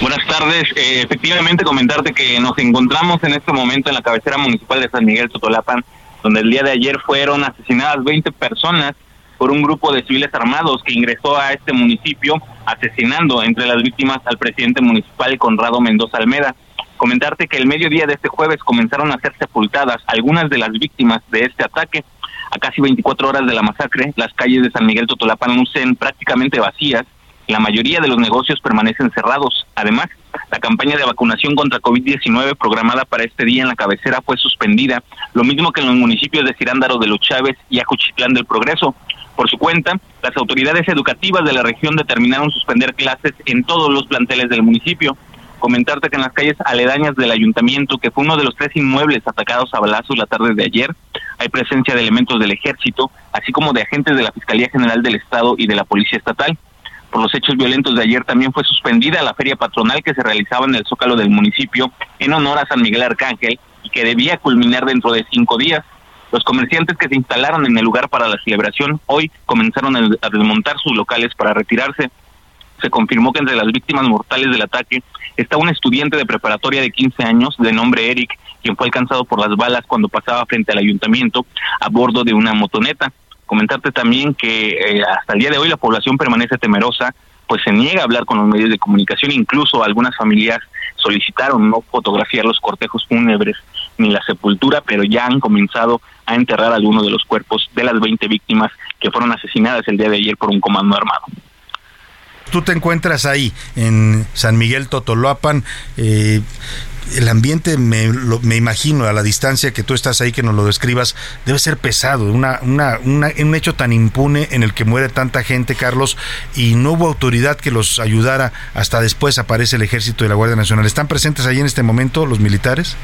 Buenas tardes. Eh, efectivamente, comentarte que nos encontramos en este momento en la cabecera municipal de San Miguel Totolapan, donde el día de ayer fueron asesinadas 20 personas por un grupo de civiles armados que ingresó a este municipio asesinando entre las víctimas al presidente municipal Conrado Mendoza Almeda. Comentarte que el mediodía de este jueves comenzaron a ser sepultadas algunas de las víctimas de este ataque. A casi 24 horas de la masacre, las calles de San Miguel Totolapan lucen prácticamente vacías la mayoría de los negocios permanecen cerrados. Además, la campaña de vacunación contra COVID-19 programada para este día en la cabecera fue suspendida, lo mismo que en los municipios de Cirándaro de los Chávez y Acuchitlán del Progreso. Por su cuenta, las autoridades educativas de la región determinaron suspender clases en todos los planteles del municipio. Comentarte que en las calles aledañas del ayuntamiento, que fue uno de los tres inmuebles atacados a balazos la tarde de ayer, hay presencia de elementos del ejército, así como de agentes de la Fiscalía General del Estado y de la Policía Estatal por los hechos violentos de ayer también fue suspendida la feria patronal que se realizaba en el Zócalo del municipio en honor a San Miguel Arcángel y que debía culminar dentro de cinco días. Los comerciantes que se instalaron en el lugar para la celebración hoy comenzaron a desmontar sus locales para retirarse. Se confirmó que entre las víctimas mortales del ataque está un estudiante de preparatoria de 15 años de nombre Eric, quien fue alcanzado por las balas cuando pasaba frente al ayuntamiento a bordo de una motoneta. Comentarte también que eh, hasta el día de hoy la población permanece temerosa, pues se niega a hablar con los medios de comunicación, incluso algunas familias solicitaron no fotografiar los cortejos fúnebres ni la sepultura, pero ya han comenzado a enterrar algunos de los cuerpos de las 20 víctimas que fueron asesinadas el día de ayer por un comando armado. Tú te encuentras ahí en San Miguel Totoloapan, eh, el ambiente, me, me, imagino, a la distancia que tú estás ahí, que nos lo describas, debe ser pesado. Una, una, un hecho tan impune en el que muere tanta gente, Carlos, y no hubo autoridad que los ayudara. Hasta después aparece el ejército y la Guardia Nacional. ¿Están presentes ahí en este momento los militares?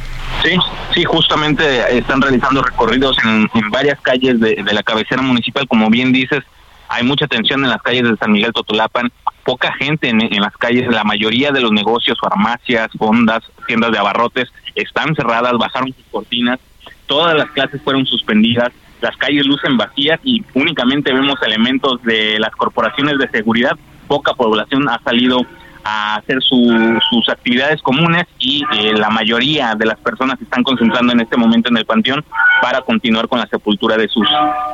Sí, sí, justamente están realizando recorridos en, varias calles de, de la cabecera municipal, como bien dices hay mucha tensión en las calles de San Miguel Totolapan, poca gente en, las calles, la mayoría de los negocios, farmacias, fondas, tiendas de abarrotes están cerradas, bajaron sus cortinas, todas las clases fueron suspendidas, las calles lucen vacías y únicamente vemos elementos de las corporaciones de seguridad, poca población ha salido a hacer sus actividades comunes y eh, la mayoría de las personas están concentrando en este momento en el panteón para continuar con la sepultura de sus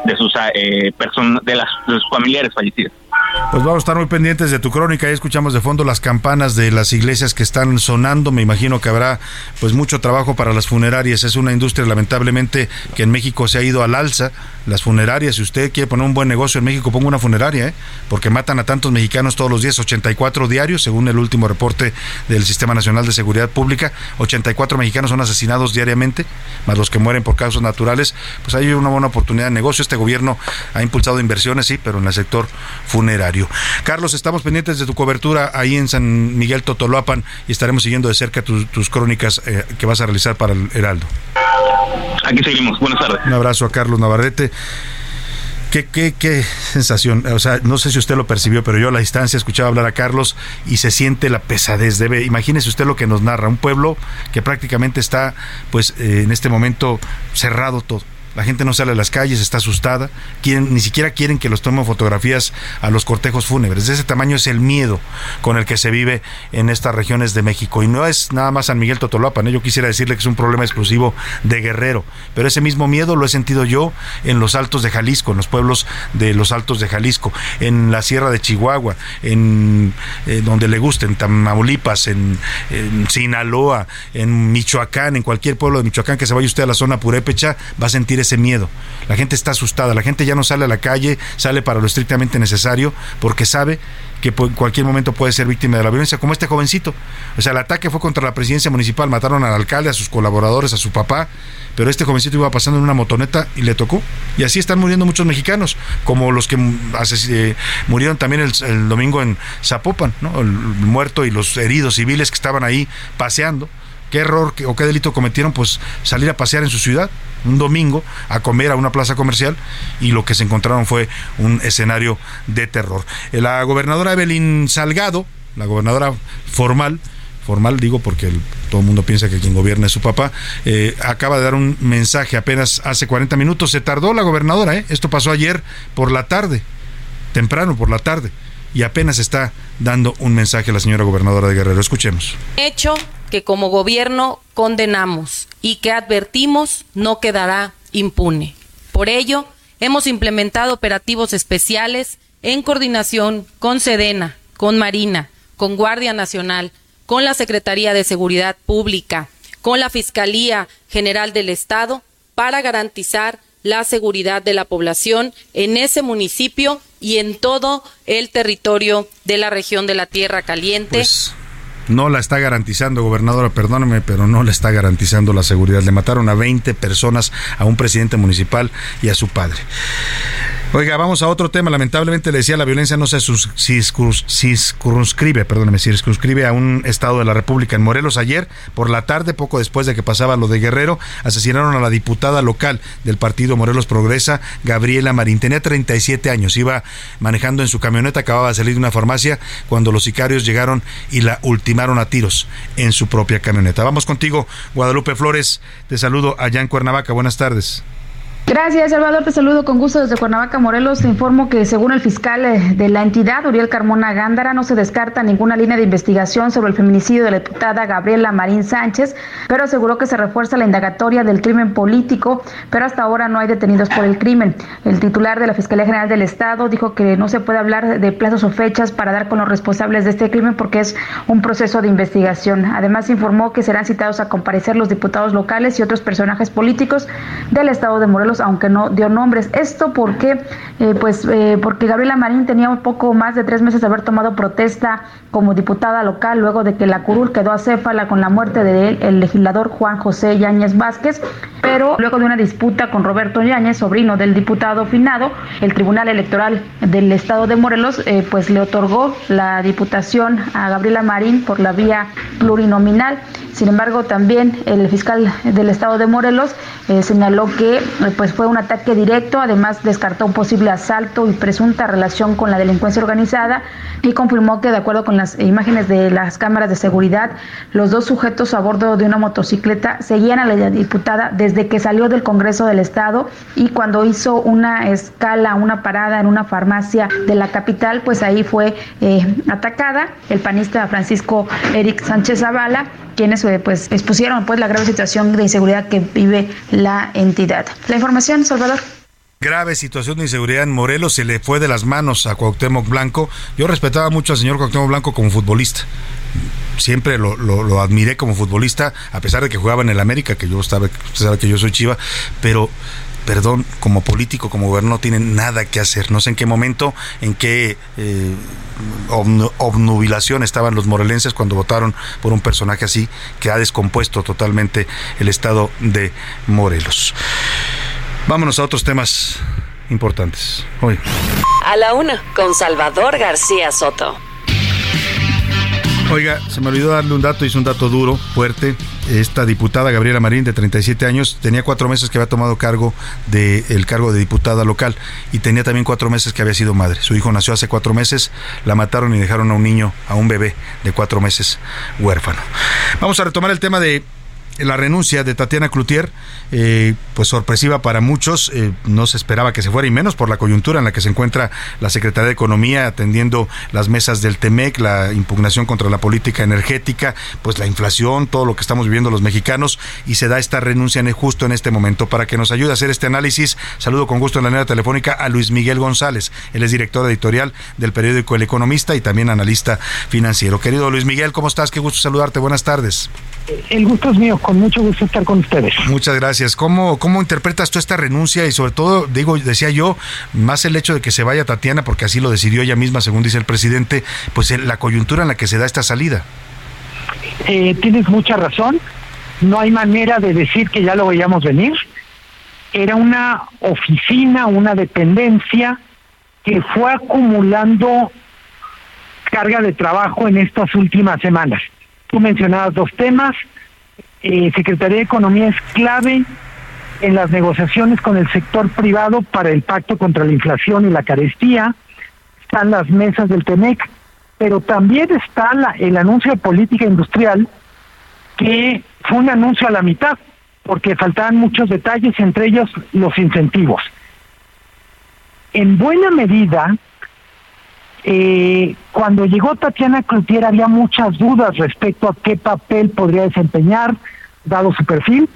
de sus eh, personas de, de sus familiares fallecidos. Pues vamos a estar muy pendientes de tu crónica. Ahí escuchamos de fondo las campanas de las iglesias que están sonando. Me imagino que habrá pues mucho trabajo para las funerarias. Es una industria lamentablemente que en México se ha ido al alza. Las funerarias, si usted quiere poner un buen negocio en México, ponga una funeraria, ¿eh? porque matan a tantos mexicanos todos los días, 84 diarios, según el último reporte del Sistema Nacional de Seguridad Pública. 84 mexicanos son asesinados diariamente, más los que mueren por causas naturales. Pues hay una buena oportunidad de negocio. Este gobierno ha impulsado inversiones, sí, pero en el sector funerario. Carlos, estamos pendientes de tu cobertura ahí en San Miguel Totoloapan y estaremos siguiendo de cerca tus, crónicas eh, que vas a realizar para el Heraldo. Aquí seguimos. Buenas tardes. Un abrazo a Carlos Navarrete Qué, qué, qué sensación. O sea, no sé si usted lo percibió, pero yo a la distancia escuchaba hablar a Carlos y se siente la pesadez. Debe, imagínese usted lo que nos narra. Un pueblo que prácticamente está, pues, eh, en este momento cerrado todo la gente no sale a las calles, está asustada, quieren, ni siquiera quieren que los tomen fotografías a los cortejos fúnebres. De ese tamaño es el miedo con el que se vive en estas regiones de México. Y no es nada más San Miguel Totolapan, ¿eh? yo quisiera decirle que es un problema exclusivo de Guerrero, pero ese mismo miedo lo he sentido yo en los altos de Jalisco, en los pueblos de los altos de Jalisco, en la sierra de Chihuahua, en, eh, donde le guste, en Tamaulipas, en, en Sinaloa, en Michoacán, en cualquier pueblo de Michoacán que se vaya usted a la zona purépecha, va a sentir ese miedo. La gente está asustada, la gente ya no sale a la calle, sale para lo estrictamente necesario porque sabe que en cualquier momento puede ser víctima de la violencia, como este jovencito. O sea, el ataque fue contra la presidencia municipal, mataron al alcalde, a sus colaboradores, a su papá, pero este jovencito iba pasando en una motoneta y le tocó. Y así están muriendo muchos mexicanos, como los que eh, murieron también el, domingo en Zapopan, ¿no? el muerto y los heridos civiles que estaban ahí paseando qué error o qué delito cometieron, pues salir a pasear en su ciudad un domingo a comer a una plaza comercial y lo que se encontraron fue un escenario de terror. La gobernadora Evelyn Salgado, la gobernadora formal, formal digo porque todo el mundo piensa que quien gobierna es su papá, eh, acaba de dar un mensaje apenas hace 40 minutos. Se tardó la gobernadora, ¿eh? esto pasó ayer por la tarde, temprano por la tarde, y apenas está dando un mensaje a la señora gobernadora de Guerrero. Escuchemos. Hecho que como gobierno condenamos y que advertimos no quedará impune. Por ello, hemos implementado operativos especiales en coordinación con Sedena, con Marina, con Guardia Nacional, con la Secretaría de Seguridad Pública, con la Fiscalía General del Estado, para garantizar la seguridad de la población en ese municipio y en todo el territorio de la región de la Tierra Caliente. Pues, no la está garantizando, gobernadora, perdóneme, pero no le está garantizando la seguridad. Le mataron a 20 personas, a un presidente municipal y a su padre. Oiga, vamos a otro tema. Lamentablemente le decía, la violencia no se circunscribe, perdóneme, circunscribe a un estado de la República. En Morelos ayer, por la tarde, poco después de que pasaba lo de Guerrero, asesinaron a la diputada local del partido Morelos Progresa, Gabriela Marín. Tenía 37 años, iba manejando en su camioneta, acababa de salir de una farmacia cuando los sicarios llegaron y la ultimaron a tiros en su propia camioneta. Vamos contigo, Guadalupe Flores. Te saludo allá en Cuernavaca. Buenas tardes. Gracias, Salvador. Te saludo con gusto desde Cuernavaca, Morelos. Te informo que, según el fiscal eh, de la entidad, Uriel Carmona Gándara, no se descarta ninguna línea de investigación sobre el feminicidio de la diputada Gabriela Marín Sánchez, pero aseguró que se refuerza la indagatoria del crimen político, pero hasta ahora no hay detenidos por el crimen. El titular de la Fiscalía General del Estado dijo que no se puede hablar de plazos o fechas para dar con los responsables de este crimen porque es un proceso de investigación. Además, informó que serán citados a comparecer los diputados locales y otros personajes políticos del Estado de Morelos aunque no dio nombres. Esto porque, eh, pues, eh, porque Gabriela Marín tenía un poco más de tres meses de haber tomado protesta como diputada local luego de que la curul quedó acéfala con la muerte del el legislador Juan José Yáñez Vázquez, pero luego de una disputa con Roberto Yáñez, sobrino del diputado finado, el Tribunal Electoral del Estado de Morelos, eh, pues le otorgó la diputación a Gabriela Marín por la vía plurinominal. Sin embargo, también el fiscal del Estado de Morelos señaló que pues, pues fue un ataque directo, además descartó un posible asalto y presunta relación con la delincuencia organizada y confirmó que de acuerdo con las imágenes de las cámaras de seguridad, los dos sujetos a bordo de una motocicleta seguían a la diputada desde que salió del Congreso del Estado y cuando hizo una escala, una parada en una farmacia de la capital, pues ahí fue eh, atacada el panista Francisco Eric Sánchez Zavala quienes eh, pues expusieron pues la grave situación de inseguridad que vive la entidad. La información, Salvador grave situación de inseguridad en Morelos se le fue de las manos a Cuauhtémoc Blanco. Yo respetaba mucho al señor Cuauhtémoc Blanco como futbolista. Siempre lo, admiré como futbolista, a pesar de que jugaba en el América, que yo estaba, que yo soy chiva, pero perdón, como político, como gobierno, no tienen nada que hacer. No sé en qué momento, en qué eh, obnubilación estaban los morelenses cuando votaron por un personaje así que ha descompuesto totalmente el estado de Morelos. Vámonos a otros temas importantes. Hoy. A la una, con Salvador García Soto. Oiga, se me olvidó darle un dato, hice un dato duro, fuerte. esta diputada Gabriela Marín, de 37 años, tenía cuatro meses que había tomado cargo del cargo de diputada local y tenía también cuatro meses que había sido madre. Su hijo nació hace cuatro meses, la mataron y dejaron a un niño, a un bebé de cuatro meses huérfano. Vamos a retomar el tema de la renuncia de Tatiana Cloutier, eh, pues sorpresiva para muchos, eh, no se esperaba que se fuera y menos por la coyuntura en la que se encuentra la Secretaría de Economía atendiendo las mesas del TEMEC, la impugnación contra la política energética, pues la inflación, todo lo que estamos viviendo los mexicanos y se da esta renuncia en, justo en este momento. Para que nos ayude a hacer este análisis, saludo con gusto en la línea telefónica a Luis Miguel González, él es director editorial del periódico El Economista y también analista financiero. Querido Luis Miguel, ¿cómo estás? Qué gusto saludarte, buenas tardes. El gusto es mío, con mucho gusto estar con ustedes. Muchas gracias. ¿Cómo, cómo interpretas tú esta renuncia y sobre todo, digo, decía yo, más el hecho de que se vaya Tatiana, porque así lo decidió ella misma, según dice el presidente, pues la coyuntura en la que se da esta salida? Eh, tienes mucha razón. No hay manera de decir que ya lo veíamos venir. Era una oficina, una dependencia que fue acumulando carga de trabajo en estas últimas semanas. Tú mencionabas dos temas. Eh, Secretaría de Economía es clave en las negociaciones con el sector privado para el pacto contra la inflación y la carestía. Están las mesas del TEMEC, pero también está el anuncio de política industrial, que fue un anuncio a la mitad, porque faltaban muchos detalles, entre ellos los incentivos. En buena medida, eh, cuando llegó Tatiana Cloutier había muchas dudas respecto a qué papel podría desempeñar, dado su perfil.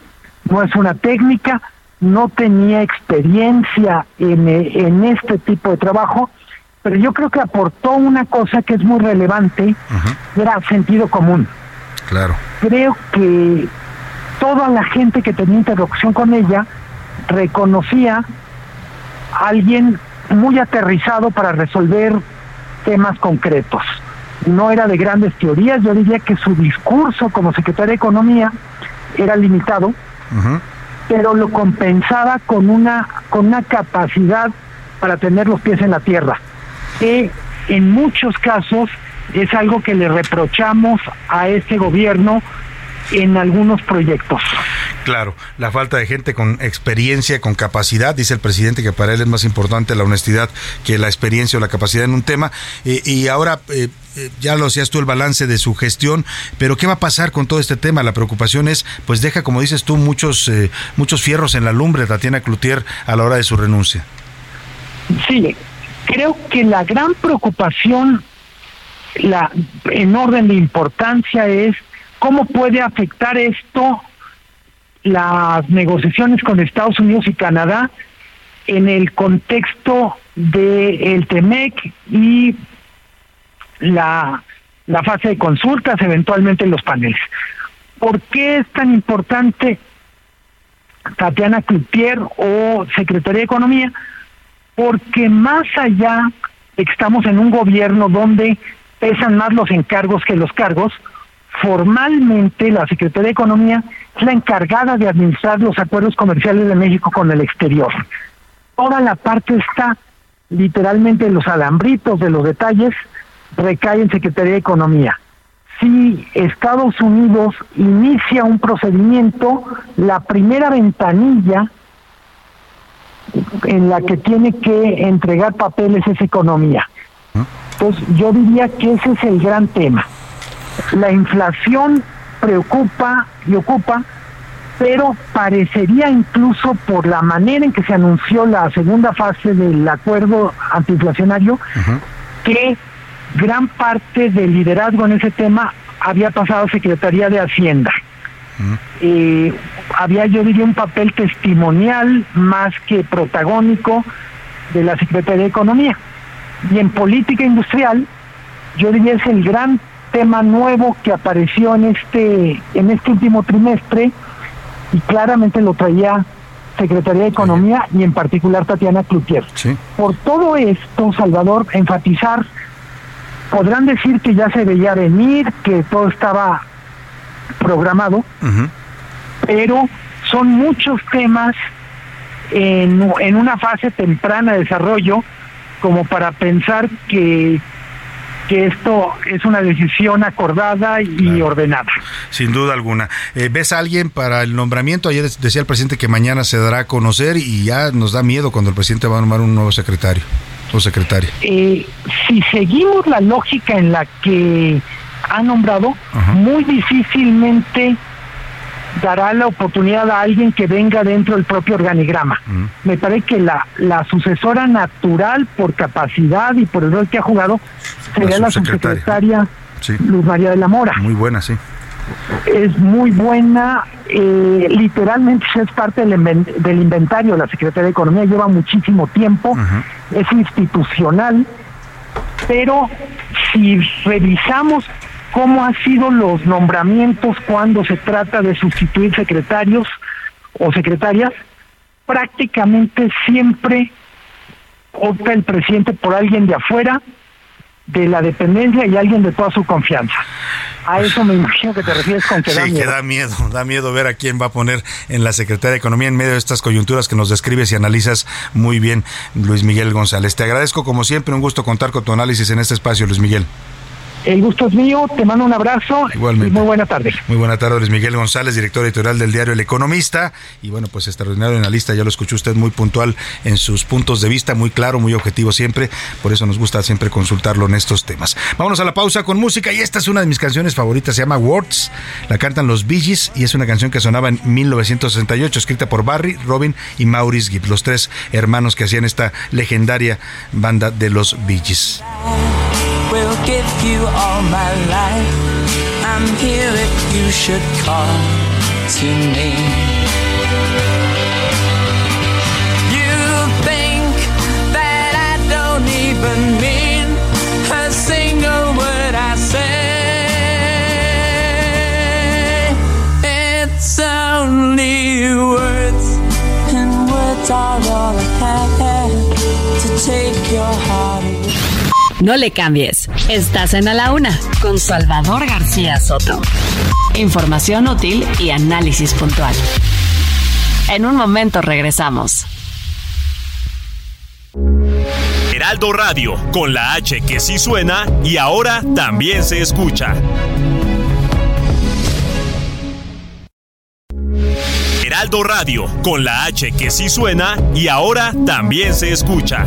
No es una técnica, no tenía experiencia en, en este tipo de trabajo, pero yo creo que aportó una cosa que es muy relevante, era sentido común. Claro. Creo que toda la gente que tenía interlocución con ella reconocía a alguien muy aterrizado para resolver temas concretos. No era de grandes teorías, yo diría que su discurso como secretaria de Economía era limitado, pero lo compensaba con una, con una capacidad para tener los pies en la tierra, que en muchos casos es algo que le reprochamos a este gobierno en algunos proyectos. Claro, la falta de gente con experiencia, con capacidad, dice el presidente que para él es más importante la honestidad que la experiencia o la capacidad en un tema. Eh, y ahora, eh, eh, ya lo hacías tú el balance de su gestión, pero ¿qué va a pasar con todo este tema? La preocupación es, pues deja, como dices tú, muchos, muchos fierros en la lumbre, Tatiana Cloutier, a la hora de su renuncia. Sí, creo que la gran preocupación, la, en orden de importancia, es cómo puede afectar esto las negociaciones con Estados Unidos y Canadá en el contexto del el TEMEC y la, la fase de consultas, eventualmente los paneles. ¿Por qué es tan importante Tatiana Cloutier o Secretaría de Economía? Porque más allá de que estamos en un gobierno donde pesan más los encargos que los cargos, formalmente la Secretaría de Economía es la encargada de administrar los acuerdos comerciales de México con el exterior. Toda la parte está literalmente los alambritos de los detalles recae en Secretaría de Economía. Si Estados Unidos inicia un procedimiento, la primera ventanilla en la que tiene que entregar papeles es economía. Entonces yo diría que ese es el gran tema. La inflación preocupa y ocupa, pero parecería incluso por la manera en que se anunció la segunda fase del acuerdo antiinflacionario, que gran parte del liderazgo en ese tema había pasado a Secretaría de Hacienda. Eh, había yo diría un papel testimonial más que protagónico de la Secretaría de Economía. Y en política industrial, yo diría es el gran tema nuevo que apareció en este en este último trimestre y claramente lo traía Secretaría de Economía y en particular Tatiana Cloutier. Por todo esto, Salvador, enfatizar, podrán decir que ya se veía venir, que todo estaba programado, pero son muchos temas en, en una fase temprana de desarrollo como para pensar que que esto es una decisión acordada y ordenada. Sin duda alguna. Eh, ¿Ves a alguien para el nombramiento? Ayer decía el presidente que mañana se dará a conocer y ya nos da miedo cuando el presidente va a nombrar un nuevo secretario o secretaria. Eh, si seguimos la lógica en la que ha nombrado, muy difícilmente dará la oportunidad a alguien que venga dentro del propio organigrama. Me parece que la, la sucesora natural por capacidad y por el rol que ha jugado sería la, subsecretaria Luz María de la Mora. Muy buena, sí. Es muy buena, eh, literalmente es parte del, del, inventario la Secretaría de Economía, lleva muchísimo tiempo, es institucional, pero si revisamos cómo han sido los nombramientos cuando se trata de sustituir secretarios o secretarias, prácticamente siempre opta el presidente por alguien de afuera, de la dependencia y alguien de toda su confianza. A eso me imagino que te refieres con que da miedo. que da miedo, da miedo ver a quién va a poner en la Secretaría de Economía en medio de estas coyunturas que nos describes y analizas muy bien, Luis Miguel González. Te agradezco como siempre, un gusto contar con tu análisis en este espacio, Luis Miguel. El gusto es mío, te mando un abrazo Igualmente. y muy buena tarde. Muy buena tarde, Luis Miguel González, director editorial del diario El Economista. Y bueno, pues extraordinario en la lista, ya lo escuchó usted muy puntual en sus puntos de vista, muy claro, muy objetivo siempre. Por eso nos gusta siempre consultarlo en estos temas. Vámonos a la pausa con música y esta es una de mis canciones favoritas, se llama Words. La cantan los Bee Gees y es una canción que sonaba en 1968, escrita por Barry, Robin y Maurice Gibb, los tres hermanos que hacían esta legendaria banda de los Bee Gees. Will give you all my life. I'm here if you should call to me. You think that I don't even mean a single word I say. It's only words, and words are all I have to take your heart. No le cambies. Estás en A la Una con Salvador García Soto. Información útil y análisis puntual. En un momento regresamos. Heraldo Radio, con la H que sí suena y ahora también se escucha. Heraldo Radio, con la H que sí suena y ahora también se escucha.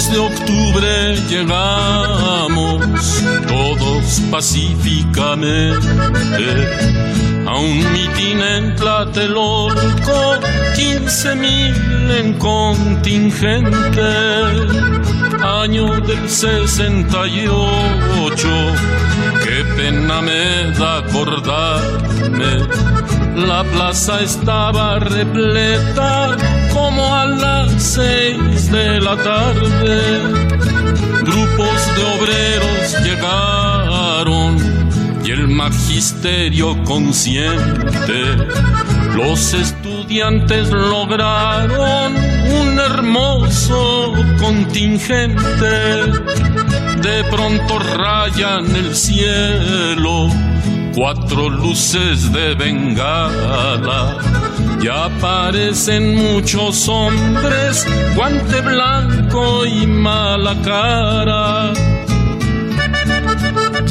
2 de octubre llegamos todos pacíficamente a un mitin en Tlatelolco, 15 mil en contingente, año del 68, qué pena me da acordarme, la plaza estaba repleta como a las seis de la tarde, grupos de obreros llegaron y el magisterio consciente. Los estudiantes lograron un hermoso contingente. De pronto rayan el cielo cuatro luces de bengala. Y aparecen muchos hombres, guante blanco y mala cara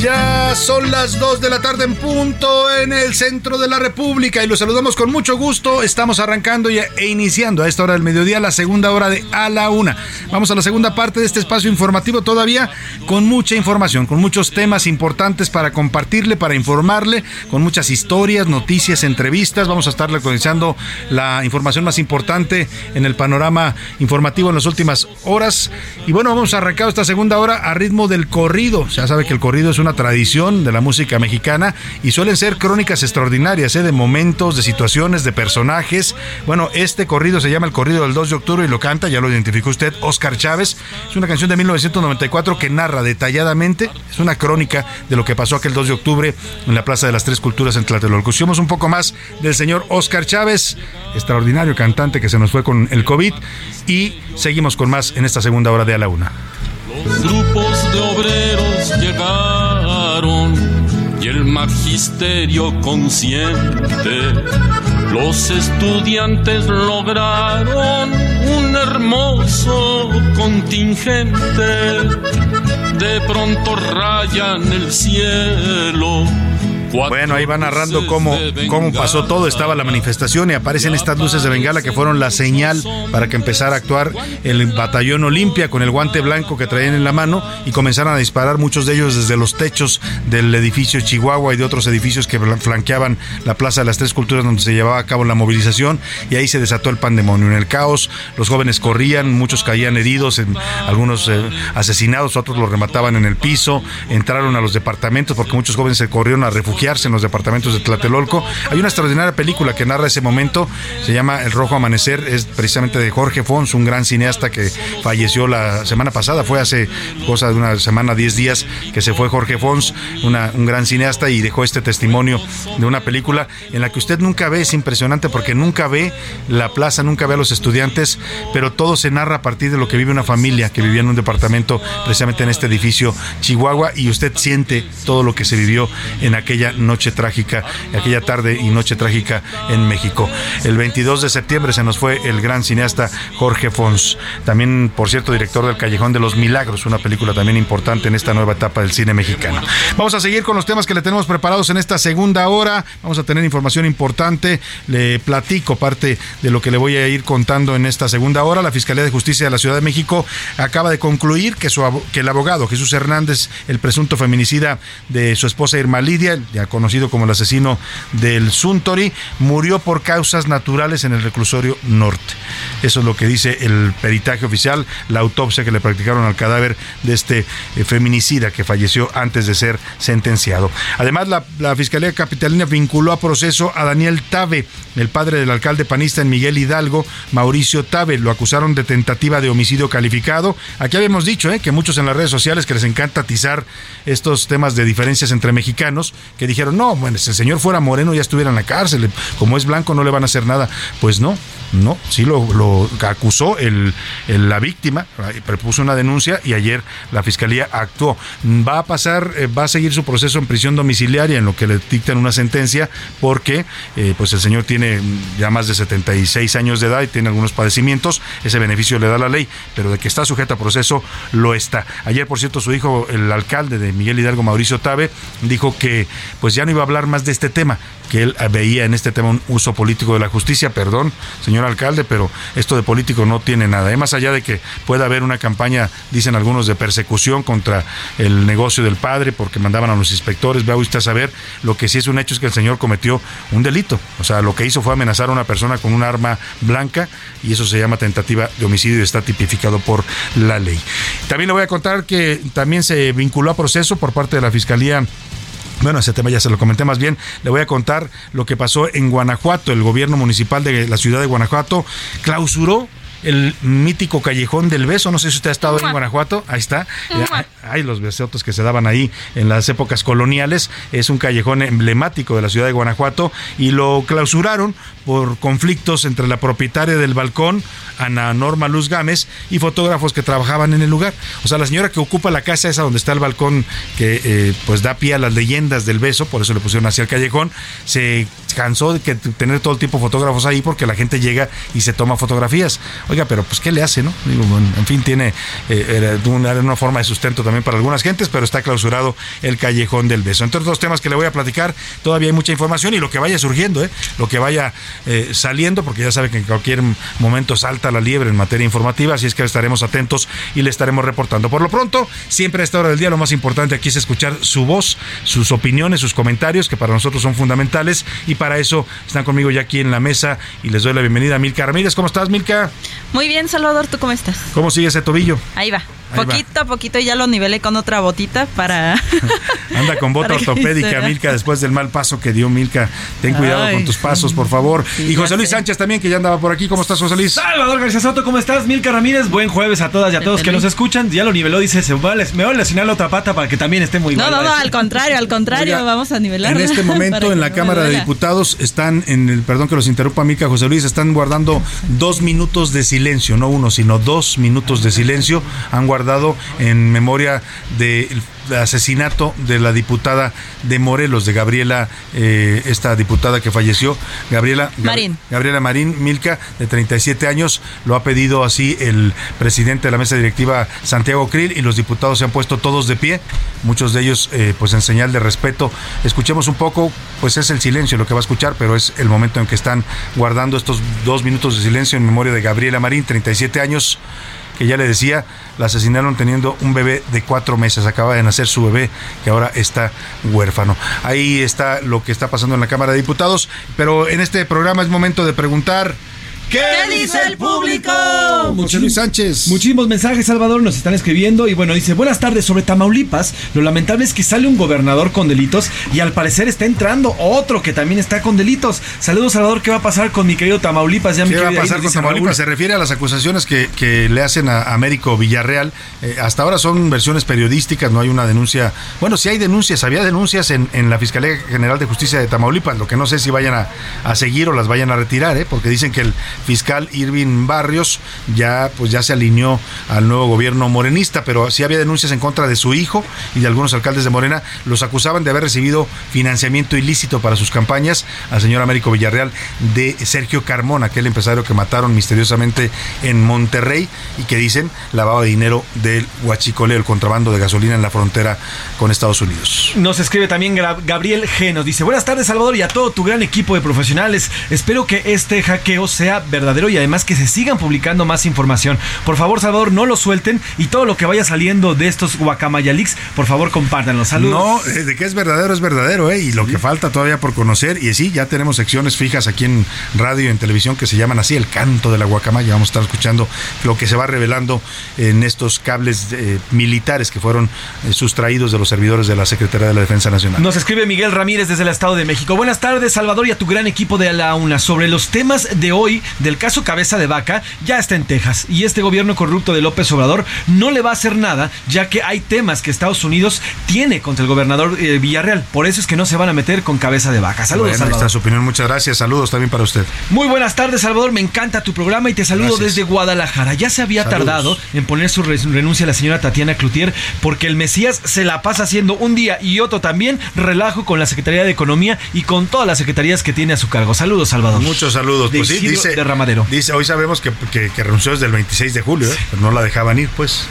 ya son las 2 de la tarde en punto en el centro de la República y los saludamos con mucho gusto. Estamos arrancando e iniciando a esta hora del mediodía la segunda hora de A la Una. Vamos a la segunda parte de este espacio informativo todavía con mucha información, con muchos temas importantes para compartirle, para informarle, con muchas historias, noticias, entrevistas. Vamos a estarle actualizando la información más importante en el panorama informativo en las últimas horas. Y bueno, vamos a arrancar esta segunda hora a ritmo del corrido. Ya sabe que el corrido es una tradición de la música mexicana y suelen ser crónicas extraordinarias, ¿eh? de momentos, de situaciones, de personajes. Bueno, este corrido se llama el corrido del 2 de octubre y lo canta, ya lo identificó usted, Oscar Chávez. Es una canción de 1994 que narra detalladamente, es una crónica de lo que pasó aquel 2 de octubre en la Plaza de las Tres Culturas en Tlatelolco. Escuchemos un poco más del señor Oscar Chávez, extraordinario cantante que se nos fue con el COVID y seguimos con más en esta segunda hora de A la Una. Los grupos de obreros llegaron magisterio consciente. Los estudiantes lograron un hermoso contingente. De pronto rayan el cielo bueno, ahí va narrando cómo, cómo pasó todo. Estaba la manifestación y aparecen estas luces de bengala que fueron la señal para que empezara a actuar el batallón Olimpia con el guante blanco que traían en la mano y comenzaron a disparar muchos de ellos desde los techos del edificio Chihuahua y de otros edificios que flanqueaban la Plaza de las Tres Culturas donde se llevaba a cabo la movilización y ahí se desató el pandemonio. En el caos los jóvenes corrían, muchos caían heridos, algunos eh, asesinados, otros los remataban en el piso, entraron a los departamentos porque muchos jóvenes se corrieron a refugiar en los departamentos de Tlatelolco. Hay una extraordinaria película que narra ese momento, se llama El Rojo Amanecer, es precisamente de Jorge Fons, un gran cineasta que falleció la semana pasada, fue hace cosa de una semana, 10 días que se fue Jorge Fons, un gran cineasta y dejó este testimonio de una película en la que usted nunca ve, es impresionante porque nunca ve la plaza, nunca ve a los estudiantes, pero todo se narra a partir de lo que vive una familia que vivía en un departamento precisamente en este edificio Chihuahua y usted siente todo lo que se vivió en aquella noche trágica, aquella tarde y noche trágica en México. El 22 de septiembre se nos fue el gran cineasta Jorge Fons, también, por cierto, director del Callejón de los Milagros, una película también importante en esta nueva etapa del cine mexicano. Vamos a seguir con los temas que le tenemos preparados en esta segunda hora. Vamos a tener información importante. Le platico parte de lo que le voy a ir contando en esta segunda hora. La Fiscalía de Justicia de la Ciudad de México acaba de concluir que, su, que el abogado Jesús Hernández, el presunto feminicida de su esposa Irma Lidia, conocido como el asesino del Suntory, murió por causas naturales en el reclusorio norte. Eso es lo que dice el peritaje oficial, la autopsia que le practicaron al cadáver de este eh, feminicida que falleció antes de ser sentenciado. Además, la, Fiscalía Capitalina vinculó a proceso a Daniel Tabe, el padre del alcalde panista en Miguel Hidalgo, Mauricio Tabe. Lo acusaron de tentativa de homicidio calificado. Aquí habíamos dicho eh, que muchos en las redes sociales que les encanta atizar estos temas de diferencias entre mexicanos, que dijeron, no, bueno, si el señor fuera moreno ya estuviera en la cárcel, como es blanco no le van a hacer nada. Pues no, no, sí lo, acusó el, la víctima, prepuso una denuncia y ayer la fiscalía actuó. Va a pasar, eh, va a seguir su proceso en prisión domiciliaria en lo que le dictan una sentencia porque eh, pues el señor tiene ya más de 76 años de edad y tiene algunos padecimientos, ese beneficio le da la ley, pero de que está sujeta a proceso lo está. Ayer, por cierto, su hijo, el alcalde de Miguel Hidalgo, Mauricio Tabe, dijo que pues ya no iba a hablar más de este tema, que él veía en este tema un uso político de la justicia, perdón, señor alcalde, pero esto de político no tiene nada. más allá de que pueda haber una campaña, dicen algunos, de persecución contra el negocio del padre porque mandaban a los inspectores, vea usted a saber, lo que sí es un hecho es que el señor cometió un delito. O sea, lo que hizo fue amenazar a una persona con un arma blanca y eso se llama tentativa de homicidio y está tipificado por la ley. También le voy a contar que también se vinculó a proceso por parte de la Fiscalía bueno, ese tema ya se lo comenté más bien. Le voy a contar lo que pasó en Guanajuato. El gobierno municipal de la ciudad de Guanajuato clausuró el mítico callejón del beso. No sé si usted ha estado en Guanajuato. Ahí está. Hay los besotos que se daban ahí en las épocas coloniales. Es un callejón emblemático de la ciudad de Guanajuato y lo clausuraron por conflictos entre la propietaria del balcón, Ana Norma Luz Gámez, y fotógrafos que trabajaban en el lugar. O sea, la señora que ocupa la casa esa donde está el balcón que eh, pues da pie a las leyendas del beso, por eso le pusieron hacia el callejón, se cansó de que tener todo el tiempo fotógrafos ahí porque la gente llega y se toma fotografías. Oiga, pero pues ¿qué le hace, no? En fin, tiene eh, una, forma de sustento también para algunas gentes, pero está clausurado el callejón del beso. Entre otros temas que le voy a platicar, todavía hay mucha información y lo que vaya surgiendo, ¿eh? lo que vaya saliendo, porque ya sabe que en cualquier momento salta la liebre en materia informativa, así es que estaremos atentos y le estaremos reportando. Por lo pronto, siempre a esta hora del día lo más importante aquí es escuchar su voz, sus opiniones, sus comentarios, que para nosotros son fundamentales y para eso están conmigo ya aquí en la mesa y les doy la bienvenida a Milka Ramírez. ¿Cómo estás, Milka? Muy bien, Salvador, ¿tú cómo estás? ¿Cómo sigue ese tobillo? Ahí va. Poquito a poquito ya lo nivelé con otra botita para... Anda con bota ortopédica, Milka, después del mal paso que dio Milka. Ten cuidado con tus pasos, por favor. y José Luis Sánchez también, que ya andaba por aquí. ¿Cómo estás, José Luis? Salvador García Soto, ¿cómo estás? Milka Ramírez, buen jueves a todas y a todos que nos escuchan. Ya lo niveló, dice, se va me voy a lesionar la otra pata para que también esté muy No, no, no, al contrario, al contrario, vamos a nivelar. En este momento, en la Cámara de Diputados, están en el, perdón que los interrumpa, Milka, José Luis, están guardando dos minutos de silencio, no uno, sino dos minutos de silencio. Han guardado en memoria del asesinato de la diputada de Morelos, de Gabriela, eh, esta diputada que falleció, Gabriela Marín. Gabriela Marín Milka, de 37 años, lo ha pedido así el presidente de la mesa directiva Santiago Krill y los diputados se han puesto todos de pie, muchos de ellos eh, pues en señal de respeto. Escuchemos un poco, pues es el silencio lo que va a escuchar, pero es el momento en que están guardando estos dos minutos de silencio en memoria de Gabriela Marín, 37 años que ya le decía, la asesinaron teniendo un bebé de cuatro meses. Acaba de nacer su bebé, que ahora está huérfano. Ahí está lo que está pasando en la Cámara de Diputados. Pero en este programa es momento de preguntar. ¿Qué, dice el público? Luis Sánchez. Muchísimos mensajes, Salvador, nos están escribiendo. Y bueno, dice: Buenas tardes sobre Tamaulipas. Lo lamentable es que sale un gobernador con delitos y al parecer está entrando otro que también está con delitos. Saludos, Salvador. ¿Qué va a pasar con mi querido Tamaulipas? Ya ¿Qué va a pasar con Tamaulipas? Se refiere a las acusaciones que, le hacen a Américo Villarreal. Eh, hasta ahora son versiones periodísticas, no hay una denuncia. Bueno, sí hay denuncias, había denuncias en, la Fiscalía General de Justicia de Tamaulipas. Lo que no sé si vayan a, a seguir o las vayan a retirar, ¿eh? porque dicen que el fiscal Irving Barrios ya pues ya se alineó al nuevo gobierno morenista, pero sí había denuncias en contra de su hijo y de algunos alcaldes de Morena, los acusaban de haber recibido financiamiento ilícito para sus campañas al señor Américo Villarreal de Sergio Carmona, aquel empresario que mataron misteriosamente en Monterrey y que dicen lavaba dinero del huachicole, el contrabando de gasolina en la frontera con Estados Unidos. Nos escribe también Gabriel G. Nos dice, buenas tardes Salvador y a todo tu gran equipo de profesionales. Espero que este hackeo sea verdadero y además que se sigan publicando más información. Por favor, Salvador, no lo suelten y todo lo que vaya saliendo de estos Guacamaya Leaks, por favor, compártanlo. Saludos. No, eh, de que es verdadero, es verdadero, ¿eh? Y lo que falta todavía por conocer, y sí, ya tenemos secciones fijas aquí en radio y en televisión que se llaman así, el canto de la Guacamaya. Vamos a estar escuchando lo que se va revelando en estos cables eh, militares que fueron eh, sustraídos de los servidores de la Secretaría de la Defensa Nacional. Nos escribe Miguel Ramírez desde el Estado de México. Buenas tardes, Salvador, y a tu gran equipo de la UNA. Sobre los temas de hoy del caso cabeza de vaca ya está en Texas y este gobierno corrupto de López Obrador no le va a hacer nada ya que hay temas que Estados Unidos tiene contra el gobernador eh, Villarreal. Por eso es que no se van a meter con cabeza de vaca. Saludos. Bueno, está su opinión. Muchas gracias. Saludos también para usted. Muy buenas tardes, Salvador. Me encanta tu programa y te saludo desde Guadalajara. Ya se había tardado en poner su renuncia a la señora Tatiana Cloutier porque el Mesías se la pasa haciendo un día y otro también relajo con la Secretaría de Economía y con todas las secretarías que tiene a su cargo. Saludos, Salvador. Muchos saludos. pues sí, dice, de Ramadero. Dice, hoy sabemos que, renunció desde el 26 de julio, ¿eh? pero no la dejaban ir, pues.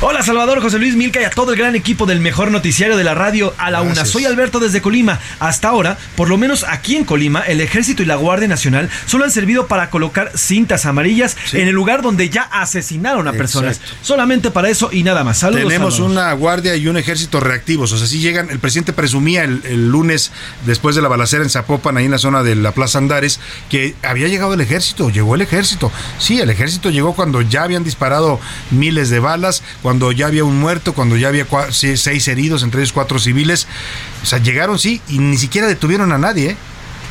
Hola, Salvador, José Luis Milca y a todo el gran equipo del mejor noticiario de la radio a la una. Soy Alberto desde Colima. Hasta ahora, por lo menos aquí en Colima, el Ejército y la Guardia Nacional solo han servido para colocar cintas amarillas en el lugar donde ya asesinaron a personas. Solamente para eso y nada más. Saludos. Tenemos una guardia y un ejército reactivos. O sea, si llegan, el presidente presumía el, el lunes, después de la balacera en Zapopan, ahí en la zona de la Plaza Andares, que había llegado el ejército, llegó el ejército. Sí, el ejército llegó cuando ya habían disparado miles de balas, cuando ya había un muerto, cuando ya había seis heridos, entre ellos cuatro civiles. O sea, llegaron, sí, y ni siquiera detuvieron a nadie. ¿eh?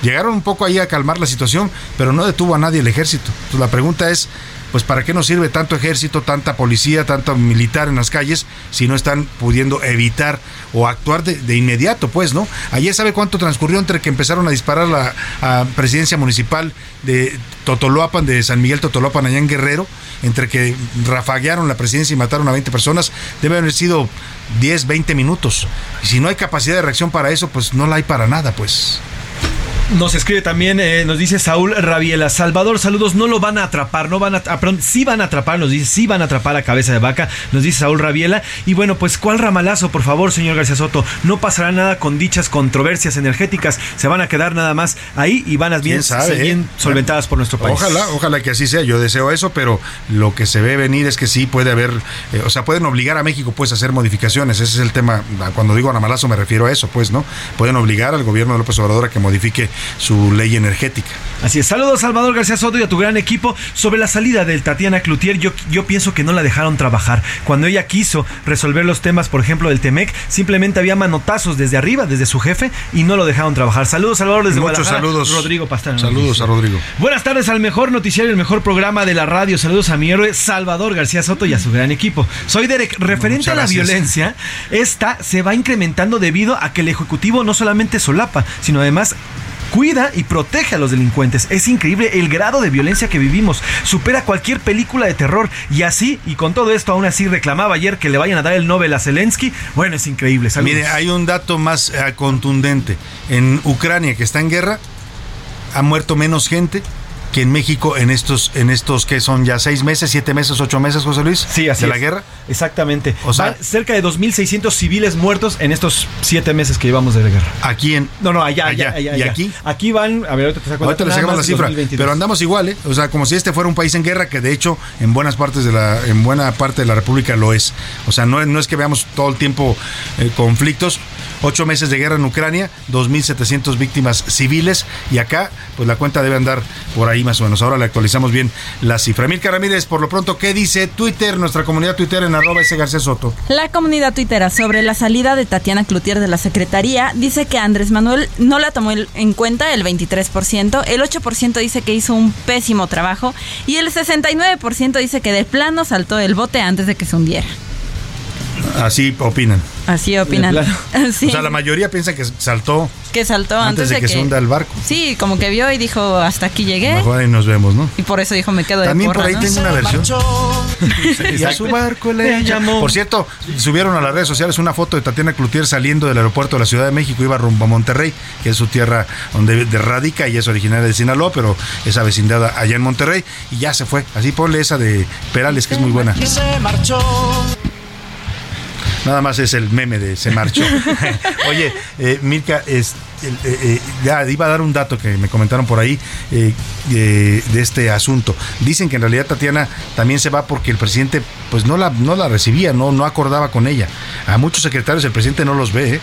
Llegaron un poco ahí a calmar la situación, pero no detuvo a nadie el ejército. Entonces la pregunta es, pues ¿para qué nos sirve tanto ejército, tanta policía, tanto militar en las calles si no están pudiendo evitar o actuar de, inmediato, pues, ¿no? Ayer sabe cuánto transcurrió entre que empezaron a disparar la presidencia municipal de Totoloapan, de San Miguel Totoloapan, allá en Guerrero, entre que rafaguearon la presidencia y mataron a 20 personas, debe haber sido 10, 20 minutos. Y si no hay capacidad de reacción para eso, pues no la hay para nada, pues. Nos escribe también, eh, nos dice Saúl Rabiela, Salvador, saludos, no lo van a atrapar, no van a, ah, perdón, sí van a atrapar, nos dice, sí van a atrapar a cabeza de vaca, nos dice Saúl Rabiela. Y bueno, pues, ¿cuál ramalazo, por favor, señor García Soto? No pasará nada con dichas controversias energéticas, se van a quedar nada más ahí y van a bien, bien eh? solventadas por nuestro país. Ojalá, ojalá que así sea, yo deseo eso, pero lo que se ve venir es que sí puede haber, eh, o sea, pueden obligar a México pues a hacer modificaciones, ese es el tema, cuando digo ramalazo me refiero a eso, pues, ¿no? Pueden obligar al gobierno de López Obrador a que modifique su ley energética. Así es. Saludos, Salvador García Soto y a tu gran equipo. Sobre la salida del Tatiana Cloutier, yo, yo pienso que no la dejaron trabajar. Cuando ella quiso resolver los temas, por ejemplo, del Temec, simplemente había manotazos desde arriba, desde su jefe, y no lo dejaron trabajar. Saludos, Salvador, desde Muchos saludos. Rodrigo Pastrana. Saludos a Rodrigo. Buenas tardes al mejor noticiario, el mejor programa de la radio. Saludos a mi héroe Salvador García Soto y a su gran equipo. Soy Derek. Referente a la violencia, esta se va incrementando debido a que el Ejecutivo no solamente solapa, sino además cuida y protege a los delincuentes. Es increíble el grado de violencia que vivimos. Supera cualquier película de terror. Y así, y con todo esto, aún así reclamaba ayer que le vayan a dar el Nobel a Zelensky. Bueno, es increíble. Mire, hay un dato más eh, contundente. En Ucrania, que está en guerra, ha muerto menos gente que en México en estos, en estos que son ya seis meses, siete meses, ocho meses, José Luis, sí, así de la guerra. Exactamente. O sea, cerca de 2.600 civiles muertos en estos siete meses que llevamos de la guerra. Aquí en... No, no, allá, allá, allá. ¿Y aquí? Aquí van, a ver, ahorita te saco ahorita sacamos la cifra, pero andamos igual, ¿eh? O sea, como si este fuera un país en guerra, que de hecho en buenas partes de la, en buena parte de la República lo es. O sea, no, no es que veamos todo el tiempo eh, conflictos, ocho meses de guerra en Ucrania, 2.700 víctimas civiles y acá, pues la cuenta debe andar por ahí más o menos. Ahora le actualizamos bien la cifra. Milka Ramírez, por lo pronto, ¿qué dice Twitter, nuestra comunidad Twitter en arroba ese García Soto? La comunidad tuitera sobre la salida de Tatiana Cloutier de la Secretaría dice que Andrés Manuel no la tomó en cuenta el 23%, el 8% dice que hizo un pésimo trabajo y el 69% dice que de plano saltó el bote antes de que se hundiera. Así opinan. Así opinan. O sea, la mayoría piensa que saltó. Que saltó antes, de, que, se hunda el barco. Sí, como que vio y dijo, hasta aquí llegué. Mejor ahí nos vemos, ¿no? Y por eso dijo, me quedo de También por ahí tengo una versión. y a su barco le llamó. Por cierto, subieron a las redes sociales una foto de Tatiana Cloutier saliendo del aeropuerto de la Ciudad de México, iba rumbo a Monterrey, que es su tierra donde radica y es originaria de Sinaloa, pero esa vecindad allá en Monterrey, y ya se fue. Así ponle esa de Perales, que es muy buena. Y se marchó. Nada más es el meme de se marchó. Oye, eh, Mirka, es, eh, eh, ya iba a dar un dato que me comentaron por ahí de este asunto. Dicen que en realidad Tatiana también se va porque el presidente pues no la, no la recibía, no, no acordaba con ella. A muchos secretarios el presidente no los ve.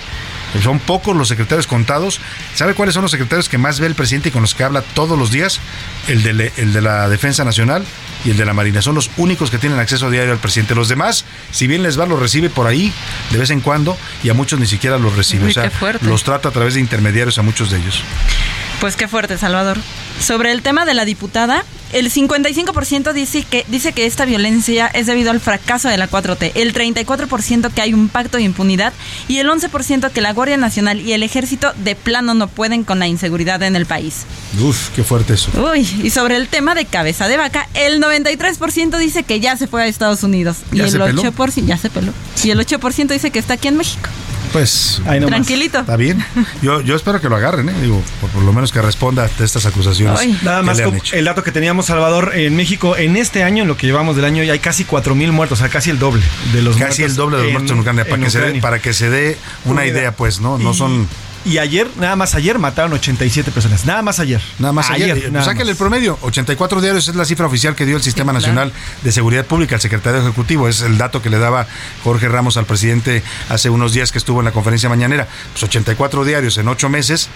Son pocos los secretarios contados. ¿Sabe cuáles son los secretarios que más ve el presidente y con los que habla todos los días? El de, el de la Defensa Nacional y el de la Marina. Son los únicos que tienen acceso diario al presidente. Los demás, si bien les va, los recibe por ahí de vez en cuando y a muchos ni siquiera los recibe. o sea, los trata a través de intermediarios a muchos de ellos. Pues qué fuerte, Salvador. Sobre el tema de la diputada, el 55% dice que, dice que esta violencia es debido al fracaso de la 4T, el 34% que hay un pacto de impunidad y el 11% que la Guardia Nacional y el Ejército de plano no pueden con la inseguridad en el país. Uf, qué fuerte eso. Uy, y sobre el tema de cabeza de vaca, el 93% dice que ya se fue a Estados Unidos y el 8% ya se peló. Y el 8% dice que está aquí en México. Pues tranquilito. Está bien. Yo, yo espero que lo agarren, ¿eh? digo, por, lo menos que responda a estas acusaciones. Nada más el dato que teníamos Salvador en México en este año, en lo que llevamos del año, ya hay casi 4 mil muertos, o sea, casi el doble de los casi el doble de los muertos en Ucrania, para, que se dé, para que se dé una idea, pues, ¿no? No son y ayer, nada más ayer, mataron 87 personas. Nada más ayer. Nada más ayer. ayer pues sáquenle el promedio. 84 diarios es la cifra oficial que dio el Sistema Nacional de Seguridad Pública, el secretario ejecutivo. Es el dato que le daba Jorge Ramos al presidente hace unos días que estuvo en la conferencia mañanera. Pues 84 diarios en 8 meses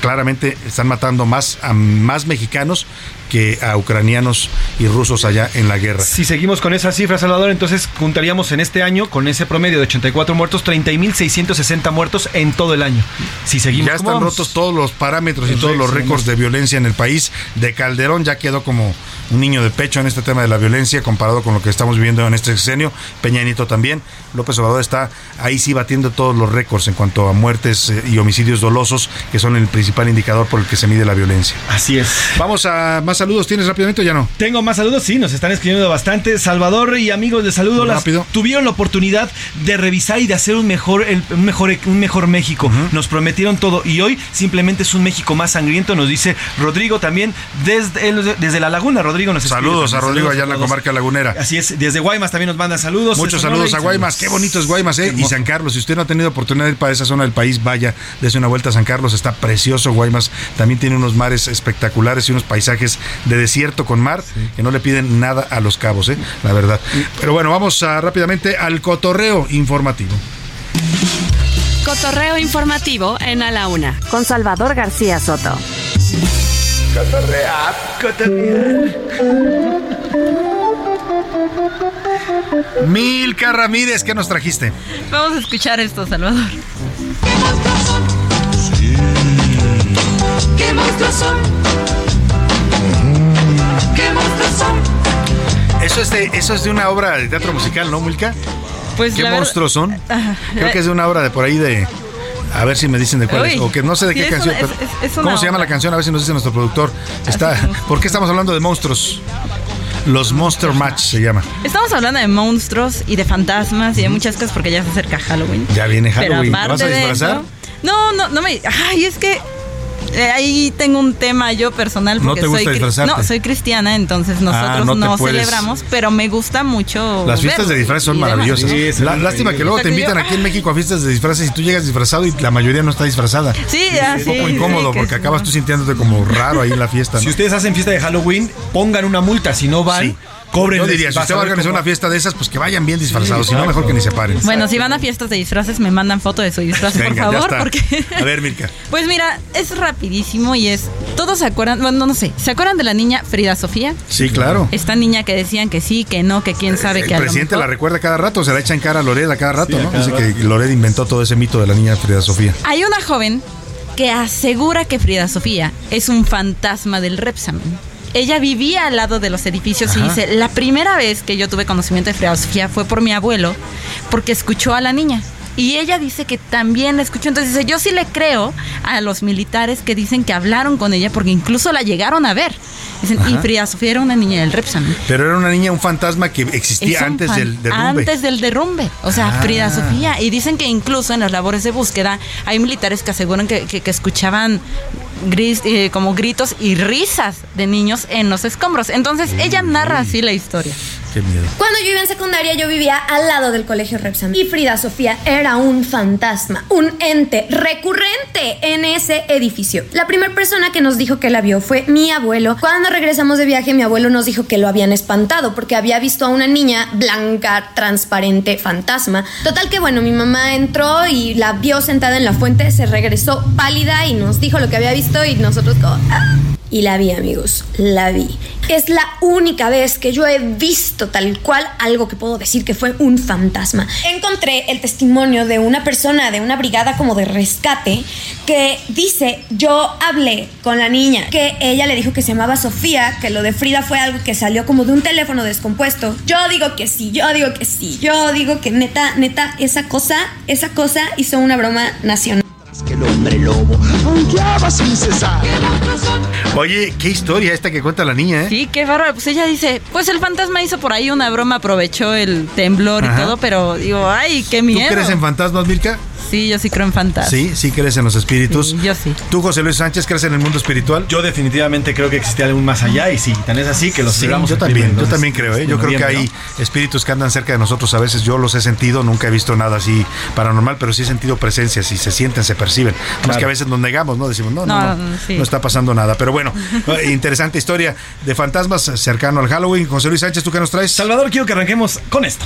claramente están matando más a más mexicanos que a ucranianos y rusos allá en la guerra. Si seguimos con esa cifra, Salvador, entonces juntaríamos en este año, con ese promedio de 84 muertos, 30.660 muertos en todo el año. Si seguimos Ya están rotos todos los parámetros y todos los récords de violencia en el país. De Calderón ya quedó como un niño de pecho en este tema de la violencia comparado con lo que estamos viviendo en este sexenio. Peña Nieto también. López Obrador está ahí sí batiendo todos los récords en cuanto a muertes eh, y homicidios dolosos, que son el principal indicador por el que se mide la violencia. Así es. Vamos a más saludos. ¿Tienes rápidamente o ya no? Tengo más saludos, sí, nos están escribiendo bastante. Salvador y amigos de saludo, las, tuvieron la oportunidad de revisar y de hacer un mejor, un mejor, un mejor México. Nos prometieron todo y hoy simplemente es un México más sangriento, nos dice Rodrigo también desde, desde la laguna. Rodrigo nos Saludos a Rodrigo allá en la comarca lagunera. Así es, desde Guaymas también nos manda saludos. Muchos saludos a Guaymas, qué bonito es Guaymas, ¿eh? Y San Carlos, si usted no ha tenido oportunidad de ir para esa zona del país, vaya, dése una vuelta a San Carlos, está precioso Guaymas, también tiene unos mares espectaculares y unos paisajes de desierto con mar que no le piden nada a los cabos, ¿eh? La verdad. Pero bueno, vamos a, rápidamente al cotorreo informativo. cotorreo informativo en A la Una con Salvador García Soto. Cotorrear, cotorrear. Milka Ramírez, ¿qué nos trajiste? Vamos a escuchar esto, Salvador. ¿Qué monstruos son? ¿Qué monstruos son? Eso es, de, eso es de una obra de teatro musical, ¿no, Milka? Pues ¿Qué monstruos son? Ajá. Creo que es de una obra de por ahí de... A ver si me dicen de cuál es. Uy, O que no sé de sí, qué es canción. una- es- pero- es- es una ¿Cómo se llama la canción? A ver si nos dice nuestro productor. Está, ¿Por qué estamos hablando de monstruos? Los Monster Match se llama. Estamos hablando de monstruos y de fantasmas y de muchas cosas porque ya se acerca Halloween. Ya viene Pero Halloween. ¿Te aparte vas a disfrazar? eso- no, no, no me. Ay, es que. Eh, ahí tengo un tema yo personal ¿No porque te gusta soy disfrazarte? no soy cristiana entonces nosotros no no, celebramos pero me gusta mucho Las fiestas de disfraces son maravillosas. La- lástima que luego te invitan yo- aquí en México a fiestas de disfraces y tú llegas disfrazado y la mayoría no está disfrazada. Sí, ah, Es un poco sí, incómodo sí, que porque sí, acabas tú sintiéndote como raro ahí en la fiesta. Si ¿no? ustedes hacen fiesta de Halloween, pongan una multa. Si no van, Sí. Cobren. Yo diría, si usted va a organizar una fiesta de esas, pues que vayan bien disfrazados, si no, mejor que ni se paren. bueno si van a fiestas de disfraces me mandan foto de su disfraz Venga, por ya favor está. porque A ver, Mirka. Pues mira, es rapidísimo y es. Todos se acuerdan, bueno, no sé, ¿se acuerdan de la niña Frida Sofía? Sí, claro. Esta niña que decían que sí, que no, que quién sabe El que lo presidente la recuerda cada rato, se la echa en cara a Lored a cada rato, Sí, ¿no? cada Dice rato. que Lored inventó todo ese mito de la niña Frida Sofía. Hay una joven que asegura que Frida Sofía es un fantasma del Repsamen. Ella vivía al lado de los edificios y dice, la primera vez que yo tuve conocimiento de Frida Sofía fue por mi abuelo, porque escuchó a la niña. Y ella dice que también la escuchó. Entonces dice, yo sí le creo a los militares que dicen que hablaron con ella porque incluso la llegaron a ver. Dicen, y. Frida Sofía era una niña del Repsamen. Pero era una niña, un fantasma que existía antes del derrumbe. Antes del derrumbe. O sea, Ah. Frida Sofía. Y dicen que incluso en las labores de búsqueda hay militares que aseguran que, que- que escuchaban gris- eh, como gritos y risas de niños en los escombros. Entonces ella narra así la historia. Cuando yo iba en secundaria, yo vivía al lado del colegio Repsam. Y Frida Sofía era un fantasma, un ente recurrente en ese edificio. La primera persona que nos dijo que la vio fue mi abuelo. Cuando regresamos de viaje, mi abuelo nos dijo que lo habían espantado porque había visto a una niña blanca, transparente, fantasma. Total que bueno, mi mamá entró y la vio sentada en la fuente, se regresó pálida y nos dijo lo que había visto y nosotros como... "Ah". Y la vi, amigos, la vi. Es la única vez que yo he visto tal cual algo que puedo decir que fue un fantasma. Encontré el testimonio de una persona de una brigada como de rescate que dice, yo hablé con la niña, que ella le dijo que se llamaba Sofía, que lo de Frida fue algo que salió como de un teléfono descompuesto. Yo digo que sí, yo digo que sí, yo digo que neta, neta, esa cosa, esa cosa hizo una broma nacional. Que el hombre lobo aullaba sin cesar. Oye, qué historia esta que cuenta la niña, ¿eh? Sí, qué bárbaro. Pues ella dice, pues el fantasma hizo por ahí una broma, aprovechó el temblor Ajá. y todo, pero digo, ay, qué ¿Tú miedo. crees en fantasmas, Mirka? Sí, yo sí creo en fantasmas. Sí, sí crees en los espíritus. yo sí. ¿Tú, José Luis Sánchez, crees en el mundo espiritual? Yo definitivamente creo que existe algo más allá y sí, tan es así que los Sí, yo también, yo entonces, también creo, ¿eh? Yo en creo que hay ¿no? espíritus que andan cerca de nosotros a veces. Yo los he sentido, nunca he visto nada así paranormal, pero sí he sentido presencias y se sienten, se perciben. Más Claro. que a veces nos negamos, ¿no? Decimos, no, no, no, No, no, está pasando nada. Pero bueno, eh, interesante historia de fantasmas cercano al Halloween. José Luis Sánchez, ¿tú qué nos traes? Salvador, quiero que arranquemos con esto.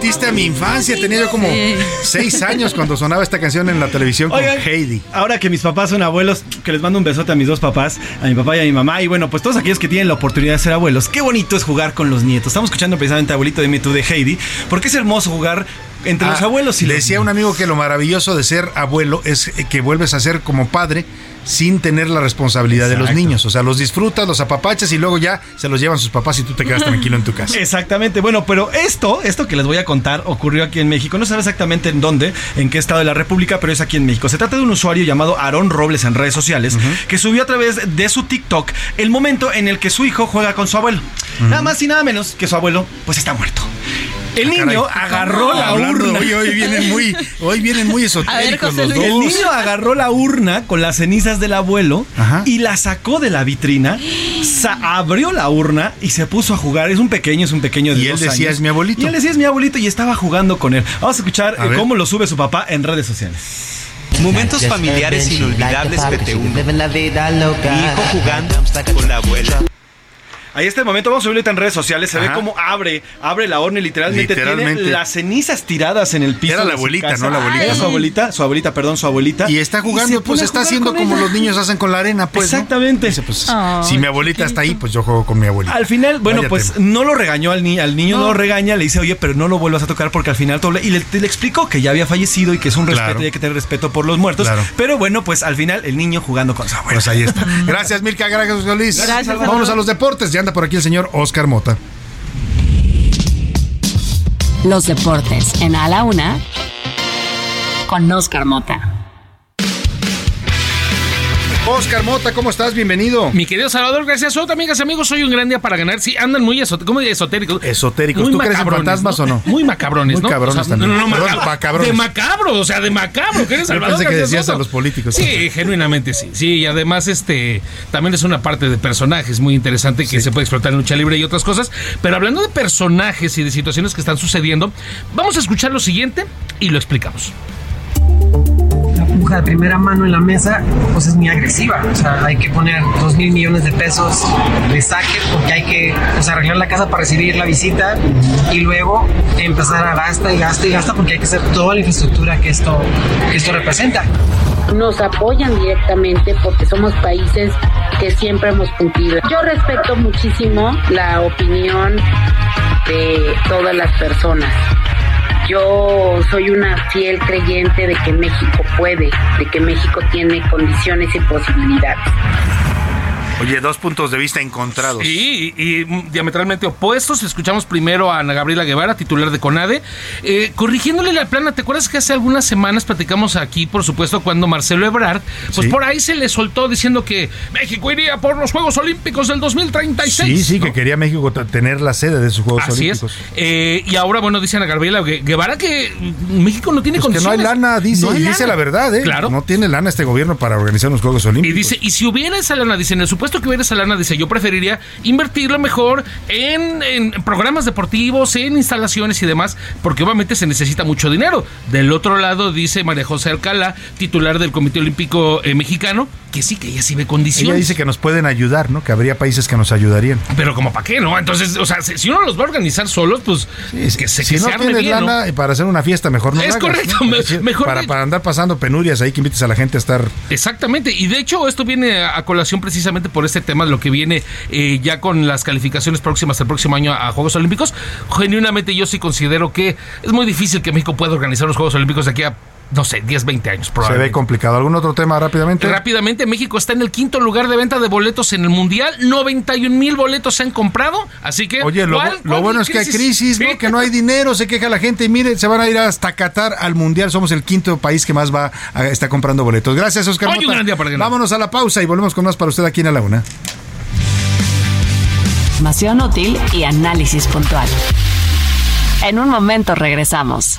A mi infancia. Tenía yo como seis años cuando sonaba esta canción en la televisión con Oigan, Heidi. Ahora que mis papás son abuelos, que les mando un besote a mis dos papás, a mi papá y a mi mamá. Y bueno, pues todos aquellos que tienen la oportunidad de ser abuelos, qué bonito es jugar con los nietos. Estamos escuchando precisamente Abuelito de Me Tú de Heidi, porque es hermoso jugar entre los Ah, abuelos y los Decía un amigo que lo maravilloso de ser abuelo es que vuelves a ser como padre sin tener la responsabilidad de los niños. O sea, los disfrutas, los apapachas y luego ya se los llevan sus papás y tú te quedas tranquilo en tu casa. Exactamente, bueno, pero esto, esto que les voy a contar ocurrió aquí en México. No sabe exactamente en dónde, en qué estado de la República, pero es aquí en México. Se trata de un usuario llamado Aarón Robles en redes sociales que subió a través de su TikTok el momento en el que su hijo juega con su abuelo. Nada más y nada menos que su abuelo, pues está muerto. El Ah, niño caray. agarró la Hablando, urna. Hoy, hoy vienen muy, hoy vienen muy esotéricos los dos. El niño agarró la urna con las cenizas del abuelo y la sacó de la vitrina, abrió la urna y se puso a jugar. Es un pequeño, es un pequeño de Y él dos decía, años. "Es mi abuelito". Y él decía, es mi abuelito y estaba jugando con él. Vamos a escuchar A eh, cómo lo sube su papá en redes sociales. Momentos familiares inolvidables PT1. Mi hijo jugando con la abuela. Ahí está el momento, vamos a subirlo ahorita en redes sociales. Se ve cómo abre, abre la horna y literalmente, Literalmente. tiene las cenizas tiradas en el piso. Era la abuelita. ¿no? La abuelita. Era su abuelita, su abuelita, perdón, su abuelita. Y está jugando, pues está haciendo como ella. los niños hacen con la arena, pues. ¿no? Exactamente. Dice, pues, si mi abuelita está ahí, pues yo juego con mi abuelita. Al final, bueno, Vaya pues tema. no lo regañó al, ni al niño, no. No. lo regaña, le dice, oye, pero no lo vuelvas a tocar porque al final todo le- y le, le explicó que ya había fallecido y que es un respeto Claro. y hay que tener respeto por los muertos. Claro. Pero bueno, pues al final el niño jugando con su abuela. Pues ahí está. Gracias, Mirka. Gracias, Luis. Gracias. Vámonos a los deportes. Ya por aquí el señor Oscar Mota. Los deportes en A la Una con Oscar Mota. Oscar Mota, ¿cómo estás? Bienvenido. Mi querido Salvador, gracias. Soto, amigas, amigos, soy un gran día para ganar. Sí, andan muy esotéricos. ¿Cómo digo esotéricos? Esotéricos. Muy ¿Tú crees en fantasmas o no? Muy macabrones, Muy ¿no? cabrones O sea, también. No, no, no, Perdón, macabrones. De macabro, o sea, de macabro. ¿Qué eres, Yo Salvador? pensé que García decías Soto? a los políticos. Sí, genuinamente sí. Sí, y además, este, también es una parte de personajes muy interesante que se puede explotar en lucha libre y otras cosas. Pero hablando de personajes y de situaciones que están sucediendo, vamos a escuchar lo siguiente y lo explicamos. De primera mano en la mesa, pues es muy agresiva. O sea, hay que poner dos mil millones de pesos de saque porque hay que pues, arreglar la casa para recibir la visita y luego empezar a gasta y gasta y gasta porque hay que hacer toda la infraestructura que esto, que esto representa. nos apoyan directamente porque somos países que siempre hemos cumplido. Yo respeto muchísimo la opinión de todas las personas. Yo soy una fiel creyente de que México puede, de que México tiene condiciones y posibilidades. Oye, dos puntos de vista encontrados. Sí, y, y, mm, diametralmente opuestos. Escuchamos primero a Ana Gabriela Guevara, titular de CONADE, eh, corrigiéndole la plana. ¿Te acuerdas que hace algunas semanas platicamos aquí, por supuesto, cuando Marcelo Ebrard, pues Sí. por ahí se le soltó diciendo que México iría por los Juegos Olímpicos del 2036? Sí, sí, ¿no? que quería México tener la sede de sus Juegos Así Olímpicos. es. Eh, y ahora, bueno, dice Ana Gabriela Gue- Guevara que México no tiene Pues que no hay condiciones. lana, dice, No hay y dice lana. la verdad, ¿eh? Claro. No tiene lana este gobierno para organizar los Juegos Y Olímpicos. dice, y si hubiera esa lana, dice, en el supuesto que hubiera esa lana, dice, yo preferiría invertirlo mejor en, en programas deportivos, en instalaciones y demás, porque obviamente se necesita mucho dinero. Del otro lado, dice María José Alcalá, titular del Comité Olímpico eh, Mexicano, que sí, que ella sí ve condiciones. Ella dice que nos pueden ayudar, ¿no? Que habría países que nos ayudarían. Pero como para qué, ¿no? Entonces, o sea, si uno los va a organizar solos, pues que se, si que no se arme tienes lana y para hacer una fiesta, mejor no Es la hagas, correcto, ¿no? me- mejor para, para andar pasando penurias ahí que invites a la gente a estar Exactamente, y de hecho esto viene a colación precisamente por este tema de lo que viene eh, ya con las calificaciones próximas el próximo año a Juegos Olímpicos. Genuinamente yo sí considero que es muy difícil que México pueda organizar los Juegos Olímpicos de aquí a, no sé, 10, 20 años se probablemente. ve complicado. ¿Algún otro tema rápidamente? Rápidamente, México está en el quinto lugar de venta de boletos en el Mundial. 91 mil boletos se han comprado. Así que. Oye, lo, ¿cuál- lo cuál bueno es que hay crisis. Que no hay dinero, se queja la gente y mire, se van a ir hasta Qatar al Mundial. Somos el quinto país que más va a, está comprando boletos. Gracias, Oscar. Hoy un Mota. gran día para ganar. Vámonos a la pausa y volvemos con más para usted aquí en A la Una. Información útil y análisis puntual. En un momento regresamos.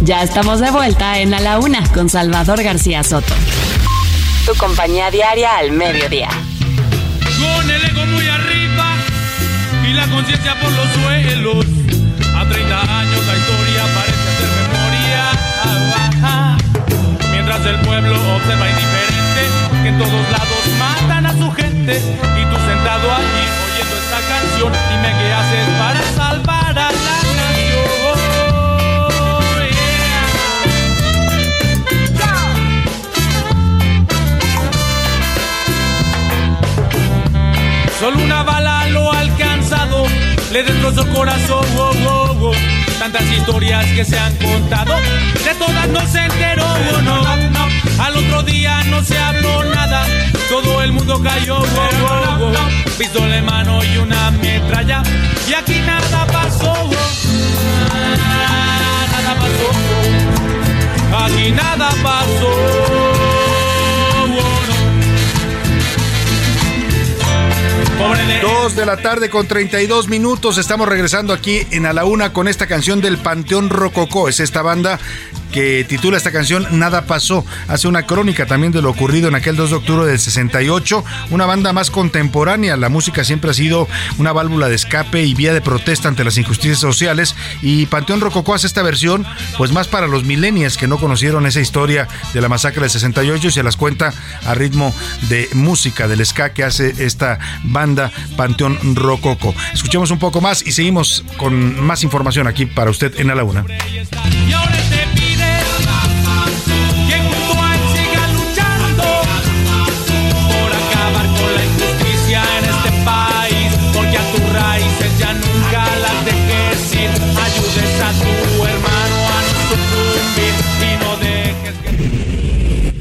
Ya estamos de vuelta en A la Una con Salvador García Soto. Tu compañía diaria al mediodía. Con el ego muy arriba y la conciencia por los suelos. A 30 años la historia parece ser memoria. Ajá. Mientras el pueblo observa indiferente que en todos lados matan a su gente. Y tú sentado allí oyendo esta canción, dime qué haces para salvar Solo una bala lo ha alcanzado, le destrozó corazón. oh, oh, oh. Tantas historias que se han contado, de todas no se enteró. oh, no. Al otro día no se habló nada, todo el mundo cayó. oh, oh. Pistola en mano y una metralla, y aquí nada pasó. Nada pasó, aquí nada pasó. Dos de la tarde con 32 minutos. Estamos regresando aquí en A la Una con esta canción del Panteón Rococó. Es esta banda que titula esta canción Nada pasó. Hace una crónica también de lo ocurrido en aquel 2 de octubre del 68. Una banda más contemporánea. La música siempre ha sido una válvula de escape y vía de protesta ante las injusticias sociales. Y Panteón Rococó hace esta versión, pues más para los millennials que no conocieron esa historia de la masacre del 68 y se las cuenta a ritmo de música del ska que hace esta banda Panteón Rococo. Escuchemos un poco más y seguimos con más información aquí para usted en la Una.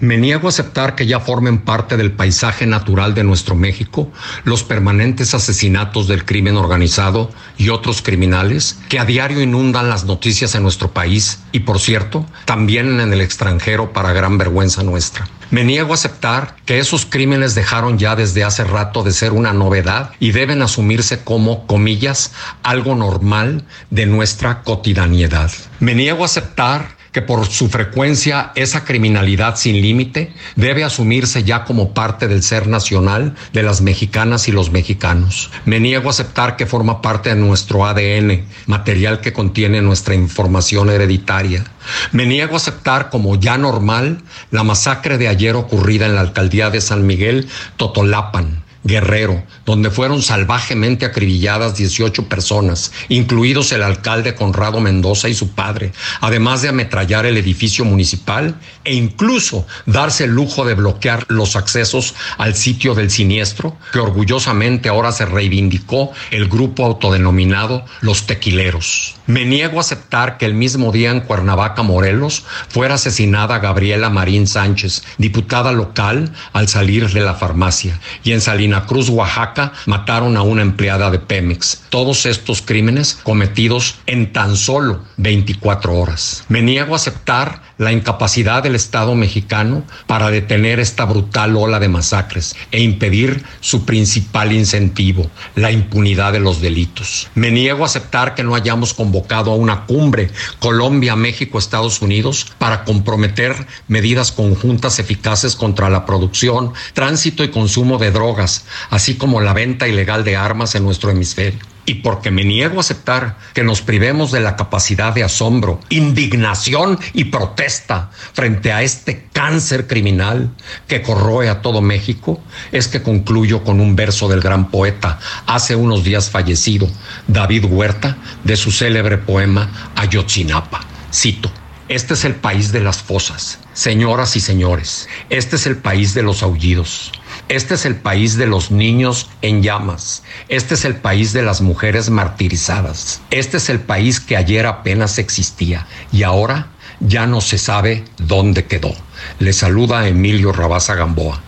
Me niego a aceptar que ya formen parte del paisaje natural de nuestro México los permanentes asesinatos del crimen organizado y otros criminales que a diario inundan las noticias en nuestro país y, por cierto, también en el extranjero para gran vergüenza nuestra. Me niego a aceptar que esos crímenes dejaron ya desde hace rato de ser una novedad y deben asumirse como, comillas, algo normal de nuestra cotidianidad. Me niego a aceptar que por su frecuencia esa criminalidad sin límite debe asumirse ya como parte del ser nacional de las mexicanas y los mexicanos. Me niego a aceptar que forma parte de nuestro ADN, material que contiene nuestra información hereditaria. Me niego a aceptar como ya normal la masacre de ayer ocurrida en la alcaldía de San Miguel, Totolapan. Guerrero, donde fueron salvajemente acribilladas 18 personas, incluidos el alcalde Conrado Mendoza y su padre, además de ametrallar el edificio municipal e incluso darse el lujo de bloquear los accesos al sitio del siniestro, que orgullosamente ahora se reivindicó el grupo autodenominado Los Tequileros. Me niego a aceptar que el mismo día en Cuernavaca, Morelos, fuera asesinada Gabriela Marín Sánchez, diputada local, al salir de la farmacia, y en Salina Cruz, Oaxaca, mataron a una empleada de Pemex. Todos estos crímenes cometidos en tan solo 24 horas. Me niego a aceptar la incapacidad del Estado mexicano para detener esta brutal ola de masacres e impedir su principal incentivo, la impunidad de los delitos. Me niego a aceptar que no hayamos convocado a una cumbre Colombia, México, Estados Unidos para comprometer medidas conjuntas eficaces contra la producción, tránsito y consumo de drogas, así como la venta ilegal de armas en nuestro hemisferio. Y porque me niego a aceptar que nos privemos de la capacidad de asombro, indignación y protesta frente a este cáncer criminal que corroe a todo México, es que concluyo con un verso del gran poeta, hace unos días fallecido, David Huerta, de su célebre poema Ayotzinapa. Cito. Este es el país de las fosas, señoras y señores. Este es el país de los aullidos. Este es el país de los niños en llamas. Este es el país de las mujeres martirizadas. Este es el país que ayer apenas existía y ahora ya no se sabe dónde quedó. Le saluda Emilio Rabaza Gamboa.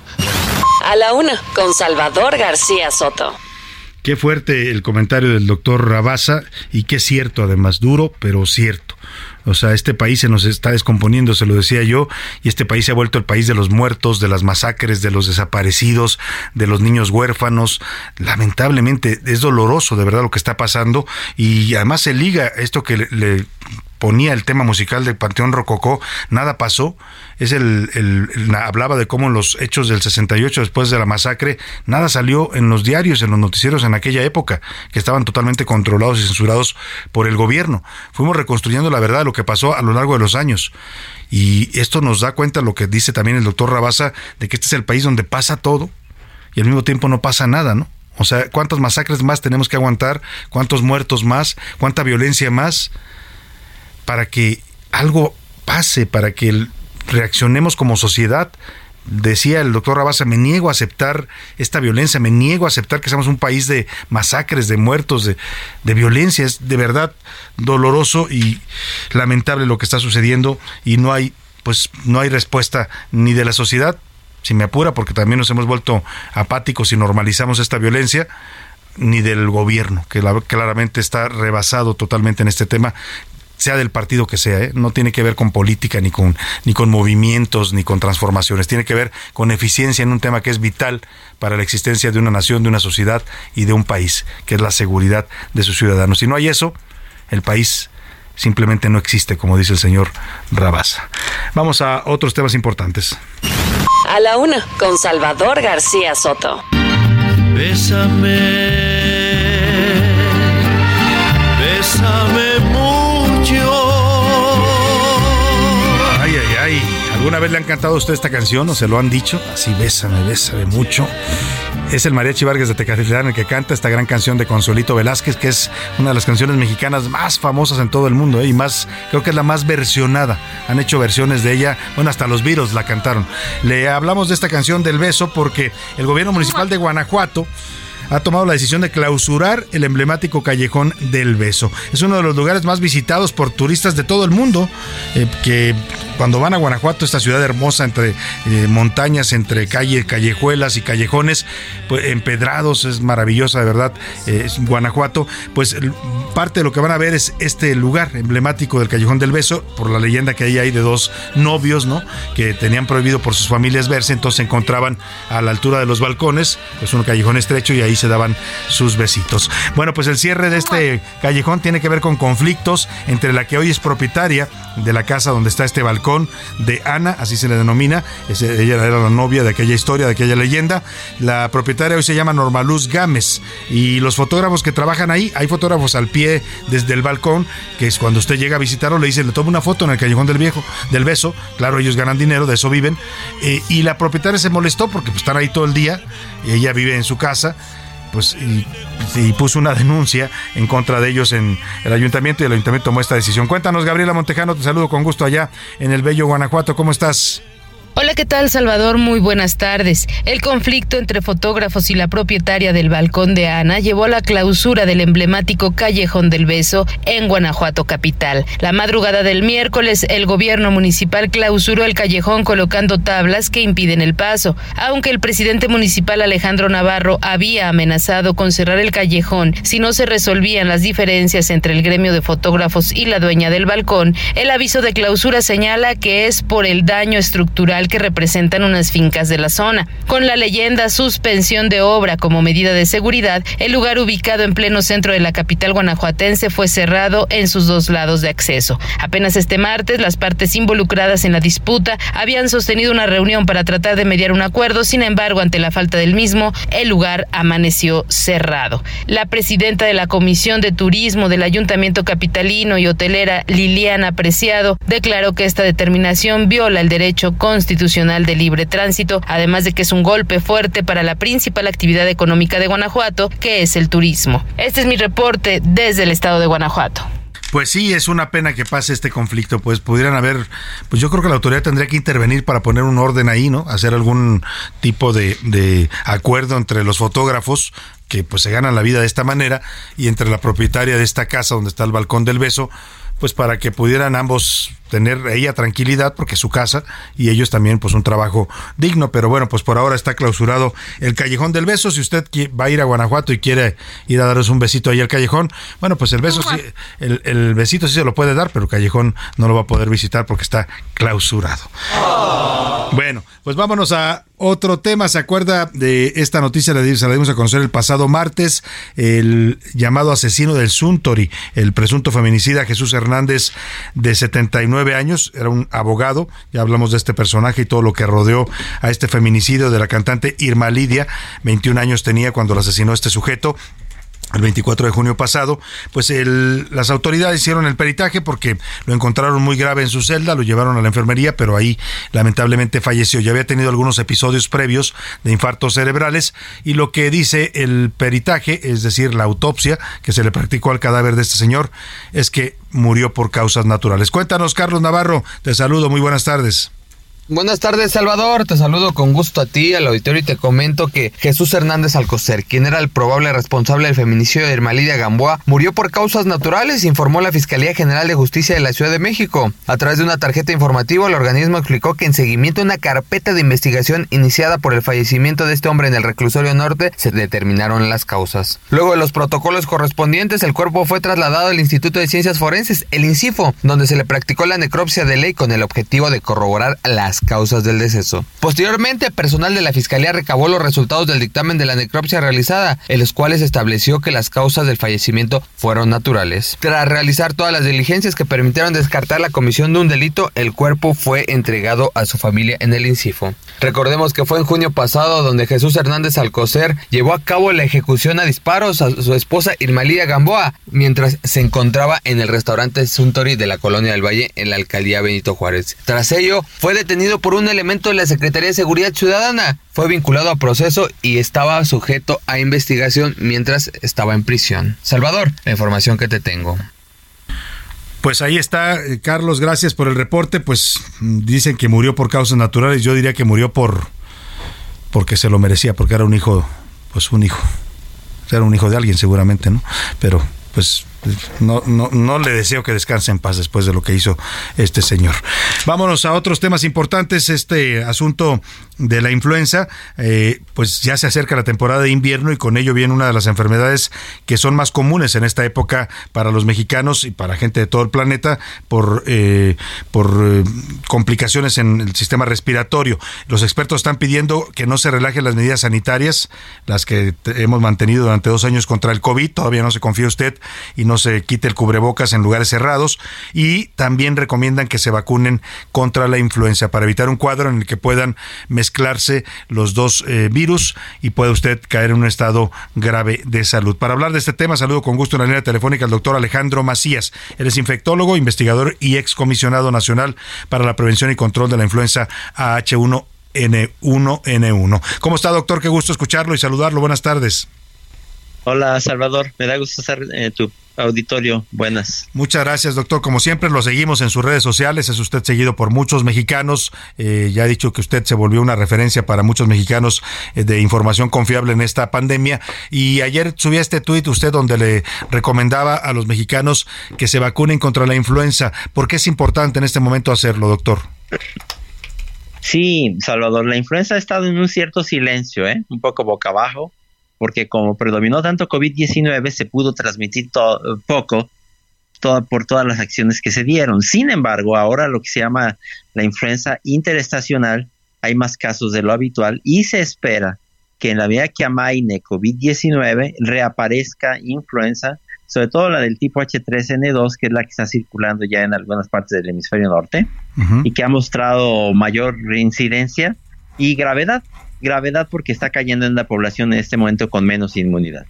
A la una. Con Salvador García Soto. Qué fuerte el comentario del doctor Rabasa y qué cierto, además, duro, pero cierto. O sea, este país se nos está descomponiendo, se lo decía yo, y este país se ha vuelto el país de los muertos, de las masacres, de los desaparecidos, de los niños huérfanos. Lamentablemente es doloroso de verdad lo que está pasando y además se liga esto que le, le ponía el tema musical del Panteón Rococó, nada pasó. Es el, el, hablaba de cómo los hechos del 68 después de la masacre, nada salió en los diarios, en los noticieros en aquella época, que estaban totalmente controlados y censurados por el gobierno. Fuimos reconstruyendo la verdad de lo que pasó a lo largo de los años. Y esto nos da cuenta lo que dice también el doctor Rabasa, de que este es el país donde pasa todo y al mismo tiempo no pasa nada, ¿no? O sea, ¿cuántas masacres más tenemos que aguantar? ¿Cuántos muertos más? ¿Cuánta violencia más? Para que algo pase, para que reaccionemos como sociedad, decía el doctor Rabasa, me niego a aceptar esta violencia, me niego a aceptar que seamos un país de masacres, de muertos, de, violencia. Es de verdad doloroso y lamentable lo que está sucediendo y no hay, pues, no hay respuesta ni de la sociedad, si me apura, porque también nos hemos vuelto apáticos y normalizamos esta violencia, ni del gobierno, que claramente está rebasado totalmente en este tema sea del partido que sea, ¿eh? no tiene que ver con política, ni con, ni con movimientos, ni con transformaciones, tiene que ver con eficiencia en un tema que es vital para la existencia de una nación, de una sociedad y de un país, que es la seguridad de sus ciudadanos. Si no hay eso, el país simplemente no existe, como dice el señor Rabasa. Vamos a otros temas importantes. A la una, con Salvador García Soto. Bésame, bésame ¿Alguna vez le han cantado a usted esta canción o se lo han dicho? Así, bésame, bésame mucho. Es el Mariachi Vargas de Tecatitlán el que canta esta gran canción de Consuelito Velázquez, que es una de las canciones mexicanas más famosas en todo el mundo ¿eh? y más, creo que es la más versionada. Han hecho versiones de ella, bueno, hasta los virus la cantaron. Le hablamos de esta canción del beso porque el gobierno municipal de Guanajuato ha tomado la decisión de clausurar el emblemático Callejón del Beso. Es uno de los lugares más visitados por turistas de todo el mundo, eh, que cuando van a Guanajuato, esta ciudad hermosa entre eh, montañas, entre calles, callejuelas y callejones, pues, empedrados, es maravillosa de verdad, eh, Guanajuato, pues parte de lo que van a ver es este lugar emblemático del Callejón del Beso, por la leyenda que ahí hay de dos novios, ¿no? Que tenían prohibido por sus familias verse, entonces se encontraban a la altura de los balcones, es un callejón estrecho y ahí se daban sus besitos. Bueno, pues el cierre de este callejón tiene que ver con conflictos entre la que hoy es propietaria de la casa donde está este balcón de Ana, así se le denomina, ella era la novia de aquella historia, de aquella leyenda. La propietaria hoy se llama Normaluz Gámez y los fotógrafos que trabajan ahí, hay fotógrafos al pie desde el balcón, que es cuando usted llega a visitarlo, le dicen, le toma una foto en el callejón del viejo, del beso, claro, ellos ganan dinero, de eso viven, eh, y la propietaria se molestó porque pues, están ahí todo el día, y ella vive en su casa, pues y, puso una denuncia en contra de ellos en el ayuntamiento y el ayuntamiento tomó esta decisión. Cuéntanos, Gabriela Montejano, te saludo con gusto allá en el bello Guanajuato. ¿Cómo estás? Hola, ¿qué tal Salvador? Muy buenas tardes. El conflicto entre fotógrafos y la propietaria del balcón de Ana llevó a la clausura del emblemático Callejón del Beso en Guanajuato capital. La madrugada del miércoles, el gobierno municipal clausuró el callejón colocando tablas que impiden el paso, aunque el presidente municipal Alejandro Navarro había amenazado con cerrar el callejón si no se resolvían las diferencias entre el gremio de fotógrafos y la dueña del balcón. El aviso de clausura señala que es por el daño estructural que representan unas fincas de la zona. Con la leyenda suspensión de obra como medida de seguridad, el lugar ubicado en pleno centro de la capital guanajuatense fue cerrado en sus dos lados de acceso. Apenas este martes, las partes involucradas en la disputa habían sostenido una reunión para tratar de mediar un acuerdo, sin embargo, ante la falta del mismo, el lugar amaneció cerrado. La presidenta de la Comisión de Turismo del Ayuntamiento Capitalino y hotelera Liliana Preciado declaró que esta determinación viola el derecho constitucional Institucional de Libre Tránsito, además de que es un golpe fuerte para la principal actividad económica de Guanajuato, que es el turismo. Este es mi reporte desde el estado de Guanajuato. Pues sí, es una pena que pase este conflicto, pues pudieran haber, pues yo creo que la autoridad tendría que intervenir para poner un orden ahí, ¿no? Hacer algún tipo de, de acuerdo entre los fotógrafos que pues se ganan la vida de esta manera y entre la propietaria de esta casa donde está el balcón del beso, pues para que pudieran ambos tener ella tranquilidad porque es su casa y ellos también pues un trabajo digno, pero bueno, pues por ahora está clausurado el Callejón del Beso, si usted va a ir a Guanajuato y quiere ir a daros un besito ahí al Callejón, bueno, pues el beso sí, el, besito sí se lo puede dar, pero el Callejón no lo va a poder visitar porque está clausurado. Bueno, pues vámonos a otro tema. ¿Se acuerda de esta noticia? Se la dimos a conocer el pasado martes. El llamado asesino del Suntory, el presunto feminicida Jesús Hernández, de 79 años, era un abogado, ya hablamos de este personaje y todo lo que rodeó a este feminicidio de la cantante Irma Lidia, 21 años tenía cuando la asesinó este sujeto, el 24 de junio pasado, pues el, las autoridades hicieron el peritaje porque lo encontraron muy grave en su celda, lo llevaron a la enfermería, pero ahí lamentablemente falleció. Ya había tenido algunos episodios previos de infartos cerebrales y lo que dice el peritaje, es decir, la autopsia que se le practicó al cadáver de este señor, es que murió por causas naturales. Cuéntanos, Carlos Navarro, te saludo, muy buenas tardes. Buenas tardes, Salvador. Te saludo con gusto a ti, al auditorio, y te comento que Jesús Hernández Alcocer, quien era el probable responsable del feminicidio de Irma Lidia Gamboa, murió por causas naturales, informó la Fiscalía General de Justicia de la Ciudad de México. A través de una tarjeta informativa, el organismo explicó que en seguimiento a una carpeta de investigación iniciada por el fallecimiento de este hombre en el reclusorio norte, se determinaron las causas. Luego de los protocolos correspondientes, el cuerpo fue trasladado al Instituto de Ciencias Forenses, el INCIFO, donde se le practicó la necropsia de ley con el objetivo de corroborar causas del deceso. Posteriormente, personal de la Fiscalía recabó los resultados del dictamen de la necropsia realizada, en los cuales estableció que las causas del fallecimiento fueron naturales. Tras realizar todas las diligencias que permitieron descartar la comisión de un delito, el cuerpo fue entregado a su familia en el INCIFO. Recordemos que fue en junio pasado donde Jesús Hernández Alcocer llevó a cabo la ejecución a disparos a su esposa Irmalía Gamboa, mientras se encontraba en el restaurante Suntory de la Colonia del Valle en la alcaldía Benito Juárez. Tras ello, fue detenido por un elemento de la Secretaría de Seguridad Ciudadana. Fue vinculado a proceso y estaba sujeto a investigación mientras estaba en prisión. Salvador, la información que te tengo. Pues ahí está, eh, Carlos, gracias por el reporte. Pues mm, dicen que murió por causas naturales, yo diría que murió por porque se lo merecía, porque era un hijo, pues un hijo. Era un hijo de alguien seguramente, ¿no? Pero pues no, no, no le deseo que descanse en paz después de lo que hizo este señor. Vámonos a otros temas importantes. Este asunto de la influenza, eh, pues ya se acerca la temporada de invierno y con ello viene una de las enfermedades que son más comunes en esta época para los mexicanos y para gente de todo el planeta por, eh, por eh, complicaciones en el sistema respiratorio. Los expertos están pidiendo que no se relajen las medidas sanitarias, las que hemos mantenido durante dos años contra el COVID. Todavía no se confía usted y no se quite el cubrebocas en lugares cerrados y también recomiendan que se vacunen contra la influenza para evitar un cuadro en el que puedan mezclarse los dos eh, virus y puede usted caer en un estado grave de salud. Para hablar de este tema, saludo con gusto en la línea telefónica al doctor Alejandro Macías. Él es infectólogo, investigador y excomisionado nacional para la prevención y control de la influenza AH1 N1N1. ¿Cómo está, doctor? Qué gusto escucharlo y saludarlo. Buenas tardes. Hola, Salvador. Me da gusto estar en tu auditorio. Buenas. Muchas gracias, doctor. Como siempre, lo seguimos en sus redes sociales. Es usted seguido por muchos mexicanos. Eh, ya ha dicho que usted se volvió una referencia para muchos mexicanos eh, de información confiable en esta pandemia. Y ayer subía este tuit usted donde le recomendaba a los mexicanos que se vacunen contra la influenza. ¿Por qué es importante en este momento hacerlo, doctor? Sí, Salvador, la influenza ha estado en un cierto silencio, ¿eh? un poco boca abajo porque como predominó tanto COVID-19 se pudo transmitir poco por todas las acciones que se dieron. Sin embargo, ahora lo que se llama la influenza interestacional, hay más casos de lo habitual y se espera que en la medida que amaine COVID-19 reaparezca influenza, sobre todo la del tipo H3N2, que es la que está circulando ya en algunas partes del hemisferio norte y que ha mostrado mayor reincidencia y gravedad gravedad porque está cayendo en la población en este momento con menos inmunidad.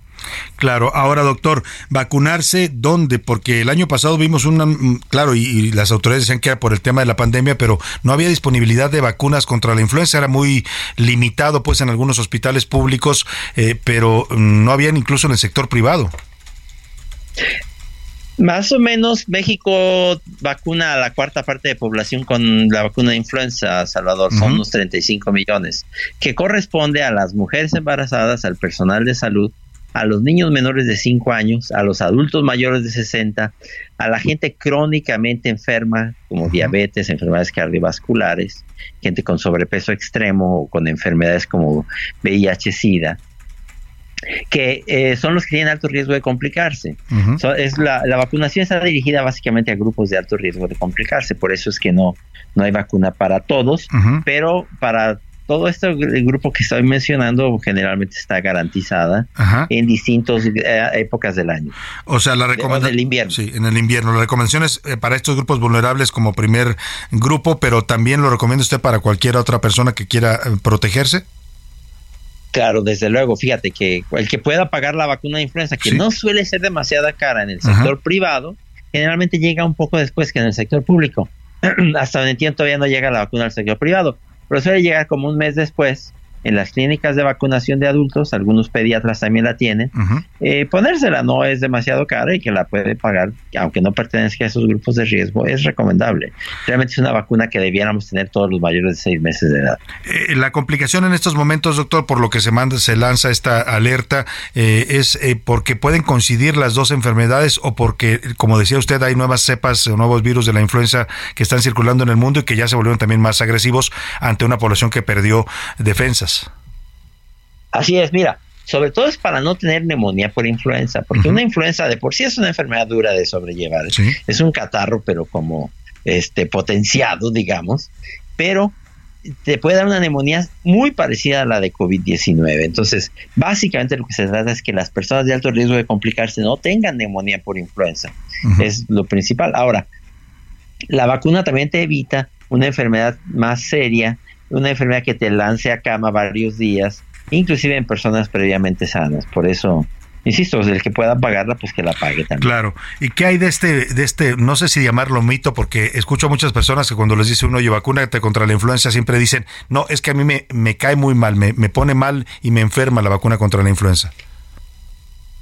Claro, ahora doctor, vacunarse dónde? Porque el año pasado vimos una, mm, claro, y, las autoridades decían que era por el tema de la pandemia, pero no había disponibilidad de vacunas contra la influenza, era muy limitado pues en algunos hospitales públicos, eh, pero mm, no habían incluso en el sector privado. Más o menos México vacuna a la cuarta parte de población con la vacuna de influenza, Salvador, son unos 35 millones, que corresponde a las mujeres embarazadas, al personal de salud, a los niños menores de 5 años, a los adultos mayores de 60, a la gente crónicamente enferma, como diabetes, enfermedades cardiovasculares, gente con sobrepeso extremo o con enfermedades como VIH-Sida, que eh, son los que tienen alto riesgo de complicarse. es la, vacunación está dirigida básicamente a grupos de alto riesgo de complicarse, por eso es que no, no hay vacuna para todos, pero para todo este grupo que estoy mencionando generalmente está garantizada en distintas eh, épocas del año. O sea, la recomendación... invierno. Sí, en el invierno. La recomendación es eh, para estos grupos vulnerables como primer grupo, pero también lo recomienda usted para cualquier otra persona que quiera protegerse. Claro, desde luego, fíjate que el que pueda pagar la vacuna de influenza, que no suele ser demasiada cara en el sector privado, generalmente llega un poco después que en el sector público. Hasta donde entiendo todavía no llega la vacuna al sector privado, pero suele llegar como un mes después en las clínicas de vacunación de adultos, algunos pediatras también la tienen, eh, ponérsela no es demasiado cara y que la puede pagar, aunque no pertenezca a esos grupos de riesgo, es recomendable. Realmente es una vacuna que debiéramos tener todos los mayores de seis meses de edad. Eh, la complicación en estos momentos, doctor, por lo que se manda, se lanza esta alerta, eh, es porque pueden coincidir las dos enfermedades o porque, como decía usted, hay nuevas cepas o nuevos virus de la influenza que están circulando en el mundo y que ya se volvieron también más agresivos ante una población que perdió defensas. Así es, mira, sobre todo es para no tener neumonía por influenza, porque una influenza de por sí es una enfermedad dura de sobrellevar, es un catarro, pero como este potenciado, digamos, pero te puede dar una neumonía muy parecida a la de COVID-19. Entonces, básicamente lo que se trata es que las personas de alto riesgo de complicarse no tengan neumonía por influenza. Es lo principal. Ahora, la vacuna también te evita una enfermedad más seria, una enfermedad que te lance a cama varios días, inclusive en personas previamente sanas. Por eso, insisto, el que pueda pagarla, pues que la pague también. Claro. ¿Y qué hay de este, de este, no sé si llamarlo mito, porque escucho a muchas personas que cuando les dice uno, oye, vacúnate contra la influenza, siempre dicen, no, es que a mí me, me cae muy mal, me, me pone mal y me enferma la vacuna contra la influenza.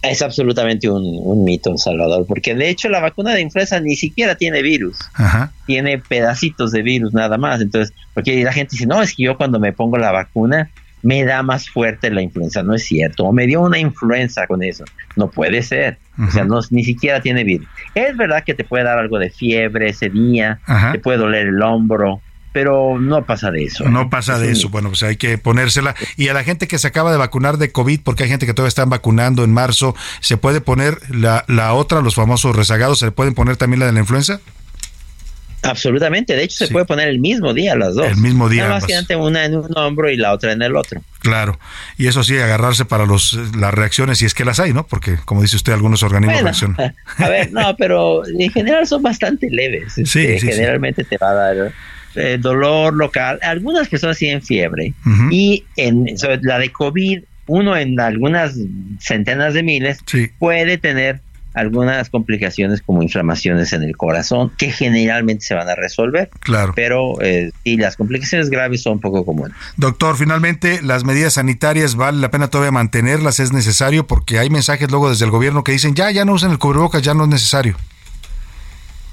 Es absolutamente un, mito, Salvador, porque de hecho la vacuna de influenza ni siquiera tiene virus, tiene pedacitos de virus nada más. Entonces, porque la gente dice, no, es que yo cuando me pongo la vacuna me da más fuerte la influenza. No es cierto, o me dio una influenza con eso. No puede ser. O sea, no, ni siquiera tiene virus. Es verdad que te puede dar algo de fiebre ese día, te puede doler el hombro, pero no pasa de eso. No ¿eh? pasa de eso. Bueno, pues hay que ponérsela. Y a la gente que se acaba de vacunar de COVID, porque hay gente que todavía están vacunando en marzo, ¿se puede poner la, la otra, los famosos rezagados, se le pueden poner también la de la influenza? Absolutamente, de hecho se puede poner el mismo día las dos. El mismo día. Nada más que una en un hombro y la otra en el otro. Claro, y eso sí, agarrarse para los las reacciones, si es que las hay, ¿no? Porque, como dice usted, algunos organismos reaccionan. A ver, no, pero en general son bastante leves. Sí, este, generalmente te va a dar eh, dolor local. Algunas personas tienen fiebre y en la de COVID, uno en algunas centenas de miles puede tener algunas complicaciones como inflamaciones en el corazón que generalmente se van a resolver. Claro. Pero eh, las complicaciones graves son poco comunes. Doctor, finalmente, las medidas sanitarias vale la pena todavía mantenerlas, es necesario porque hay mensajes luego desde el gobierno que dicen ya, ya no usen el cubrebocas, ya no es necesario.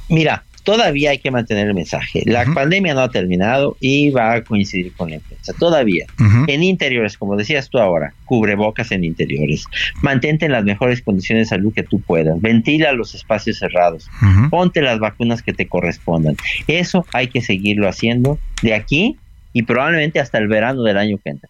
Mira, todavía hay que mantener el mensaje. La pandemia no ha terminado y va a coincidir con la influenza. Todavía. En interiores, como decías tú ahora, cubrebocas en interiores. Mantente en las mejores condiciones de salud que tú puedas. Ventila los espacios cerrados. Ponte las vacunas que te correspondan. Eso hay que seguirlo haciendo de aquí y probablemente hasta el verano del año que entra.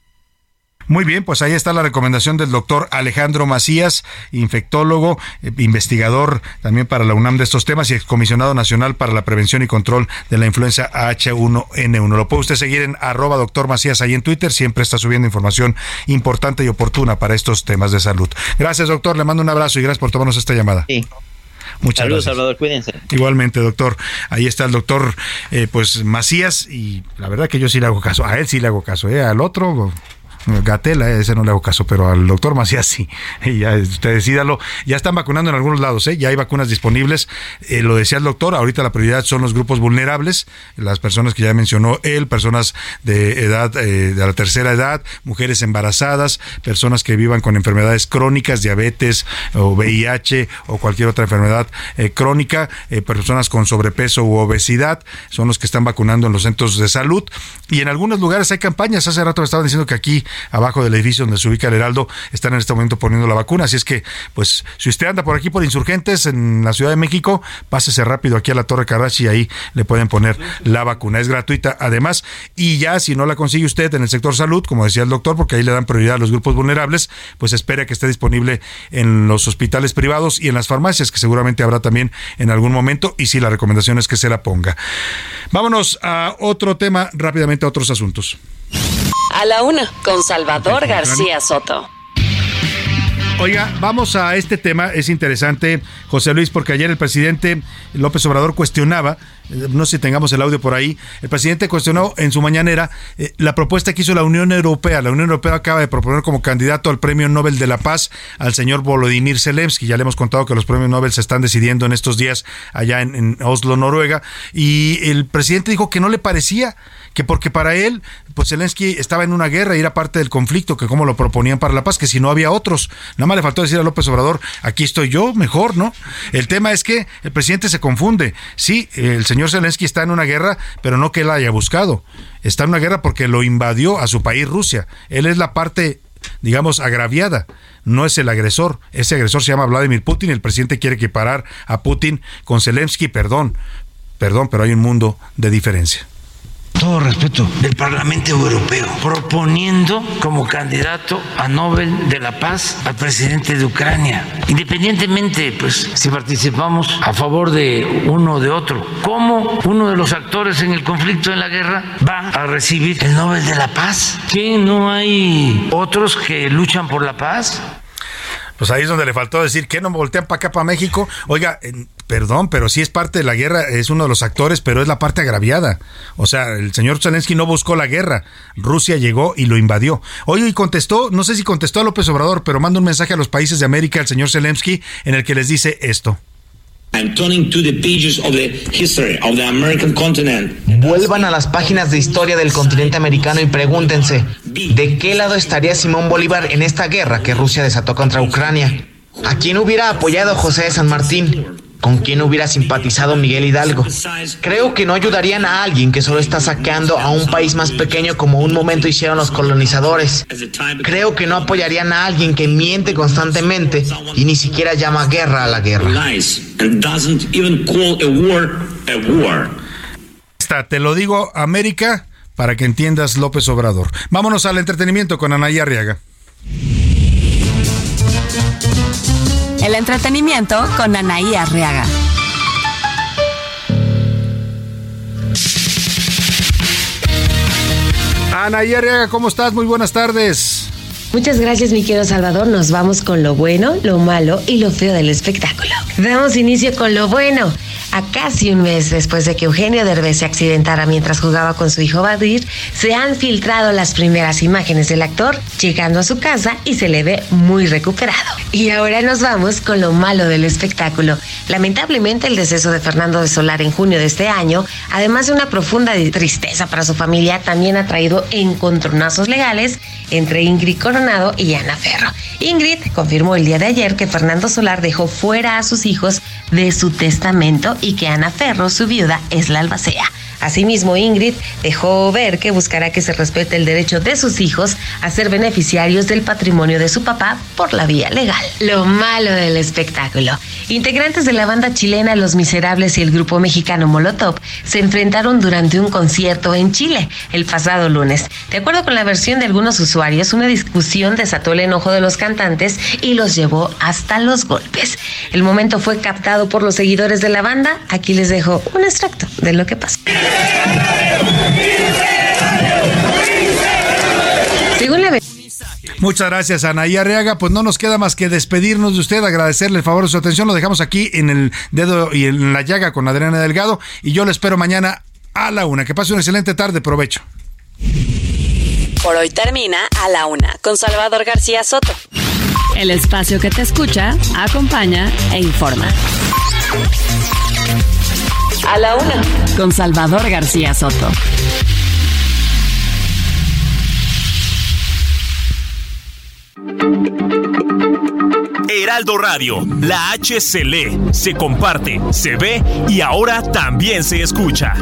Muy bien, pues ahí está la recomendación del doctor Alejandro Macías, infectólogo, eh, investigador también para la UNAM de estos temas y excomisionado nacional para la prevención y control de la influenza H1N1. Lo puede usted seguir en arroba doctor Macías ahí en Twitter, siempre está subiendo información importante y oportuna para estos temas de salud. Gracias, doctor, le mando un abrazo y gracias por tomarnos esta llamada. Sí. Muchas Saludos, gracias. Salvador, cuídense. Igualmente, doctor. Ahí está el doctor, eh, pues Macías, y la verdad que yo sí le hago caso. A él sí le hago caso, ¿eh? Al otro, Gatela, ese no le hago caso, pero al doctor Macías sí. ya usted decídalo. Ya están vacunando en algunos lados, ¿eh? ya hay vacunas disponibles. Eh, lo decía el doctor, ahorita la prioridad son los grupos vulnerables, las personas que ya mencionó él, personas de edad, eh, de la tercera edad, mujeres embarazadas, personas que vivan con enfermedades crónicas, diabetes o VIH o cualquier otra enfermedad eh, crónica, personas con sobrepeso u obesidad, son los que están vacunando en los centros de salud. Y en algunos lugares hay campañas. Hace rato me estaban diciendo que aquí abajo del edificio donde se ubica el Heraldo, están en este momento poniendo la vacuna. Así es que, pues, si usted anda por aquí por Insurgentes en la Ciudad de México, pásese rápido aquí a la Torre Carrachi y ahí le pueden poner la vacuna. Es gratuita además. Y ya, si no la consigue usted en el sector salud, como decía el doctor, porque ahí le dan prioridad a los grupos vulnerables, pues espere que esté disponible en los hospitales privados y en las farmacias, que seguramente habrá también en algún momento. Y sí, la recomendación es que se la ponga. Vámonos a otro tema, rápidamente a otros asuntos. A la una, con Salvador García Soto. Oiga, vamos a este tema, es interesante, José Luis, porque ayer el presidente López Obrador cuestionaba, eh, no sé si tengamos el audio por ahí, el presidente cuestionó en su mañanera eh, la propuesta que hizo la Unión Europea. La Unión Europea acaba de proponer como candidato al Premio Nobel de la Paz al señor Volodymyr Zelensky. Ya le hemos contado que los premios Nobel se están decidiendo en estos días allá en Oslo, Noruega, y el presidente dijo que no le parecía que porque para él, pues Zelensky estaba en una guerra y era parte del conflicto, que como lo proponían para la paz, que si no había otros. Nada más le faltó decir a López Obrador, aquí estoy yo, mejor, ¿no? El tema es que el presidente se confunde. Sí, el señor Zelensky está en una guerra, pero no que él haya buscado. Está en una guerra porque lo invadió a su país Rusia. Él es la parte digamos, agraviada. No es el agresor. Ese agresor se llama Vladimir Putin. El presidente quiere equiparar a Putin con Zelensky. Perdón, perdón, pero hay un mundo de diferencia todo respeto, del Parlamento Europeo, proponiendo como candidato a Nobel de la Paz al presidente de Ucrania, independientemente, pues, si participamos a favor de uno o de otro. ¿Cómo uno de los actores en el conflicto, en la guerra, va a recibir el Nobel de la Paz? ¿Que no hay otros que luchan por la paz? Pues ahí es donde le faltó decir que no voltean para acá, para México. Oiga, perdón, pero sí es parte de la guerra, es uno de los actores, pero es la parte agraviada. O sea, el señor Zelensky no buscó la guerra. Rusia llegó y lo invadió. Oye, y contestó, no sé si contestó a López Obrador, pero manda un mensaje a los países de América, el señor Zelensky, en el que les dice esto. Vuelvan a las páginas de historia del continente americano y pregúntense, ¿de qué lado estaría Simón Bolívar en esta guerra que Rusia desató contra Ucrania? ¿A quién hubiera apoyado José de San Martín? ¿Con quién hubiera simpatizado Miguel Hidalgo? Creo que no ayudarían a alguien que solo está saqueando a un país más pequeño como un momento hicieron los colonizadores. Creo que no apoyarían a alguien que miente constantemente y ni siquiera llama guerra a la guerra. Te lo digo, América, para que entiendas López Obrador. Vámonos al entretenimiento con Anaya Arriaga. El entretenimiento con Anaí Arriaga. Anaí Arriaga, ¿cómo estás? Muy buenas tardes. Muchas gracias, mi querido Salvador. Nos vamos con lo bueno, lo malo y lo feo del espectáculo. Damos inicio con lo bueno. A casi un mes después de que Eugenio Derbez se accidentara mientras jugaba con su hijo Badir, se han filtrado las primeras imágenes del actor llegando a su casa y se le ve muy recuperado. Y ahora nos vamos con lo malo del espectáculo. Lamentablemente el deceso de Fernando de Solar en junio de este año, además de una profunda tristeza para su familia, también ha traído encontronazos legales entre Ingrid Y Ana Ferro. Ingrid confirmó el día de ayer que Fernando Solar dejó fuera a sus hijos de su testamento y que Ana Ferro, su viuda, es la albacea. Asimismo, Ingrid dejó ver que buscará que se respete el derecho de sus hijos a ser beneficiarios del patrimonio de su papá por la vía legal. Lo malo del espectáculo. Integrantes de la banda chilena Los Miserables y el grupo mexicano Molotov se enfrentaron durante un concierto en Chile el pasado lunes. De acuerdo con la versión de algunos usuarios, una discusión desató el enojo de los cantantes y los llevó hasta los golpes. El momento fue captado por los seguidores de la banda. Aquí les dejo un extracto de lo que pasó. Muchas gracias, Anaí Arriaga. Pues no nos queda más que despedirnos de usted, agradecerle el favor de su atención. Lo dejamos aquí en el dedo y en la llaga con Adriana Delgado. Y yo le espero mañana a la una. Que pase una excelente tarde. Provecho. Por hoy termina a la una con Salvador García Soto. El espacio que te escucha, acompaña e informa. A la una. Con Salvador García Soto. Heraldo Radio, la H se lee, se comparte, se ve y ahora también se escucha.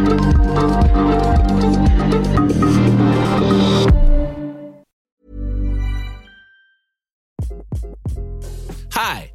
Hi.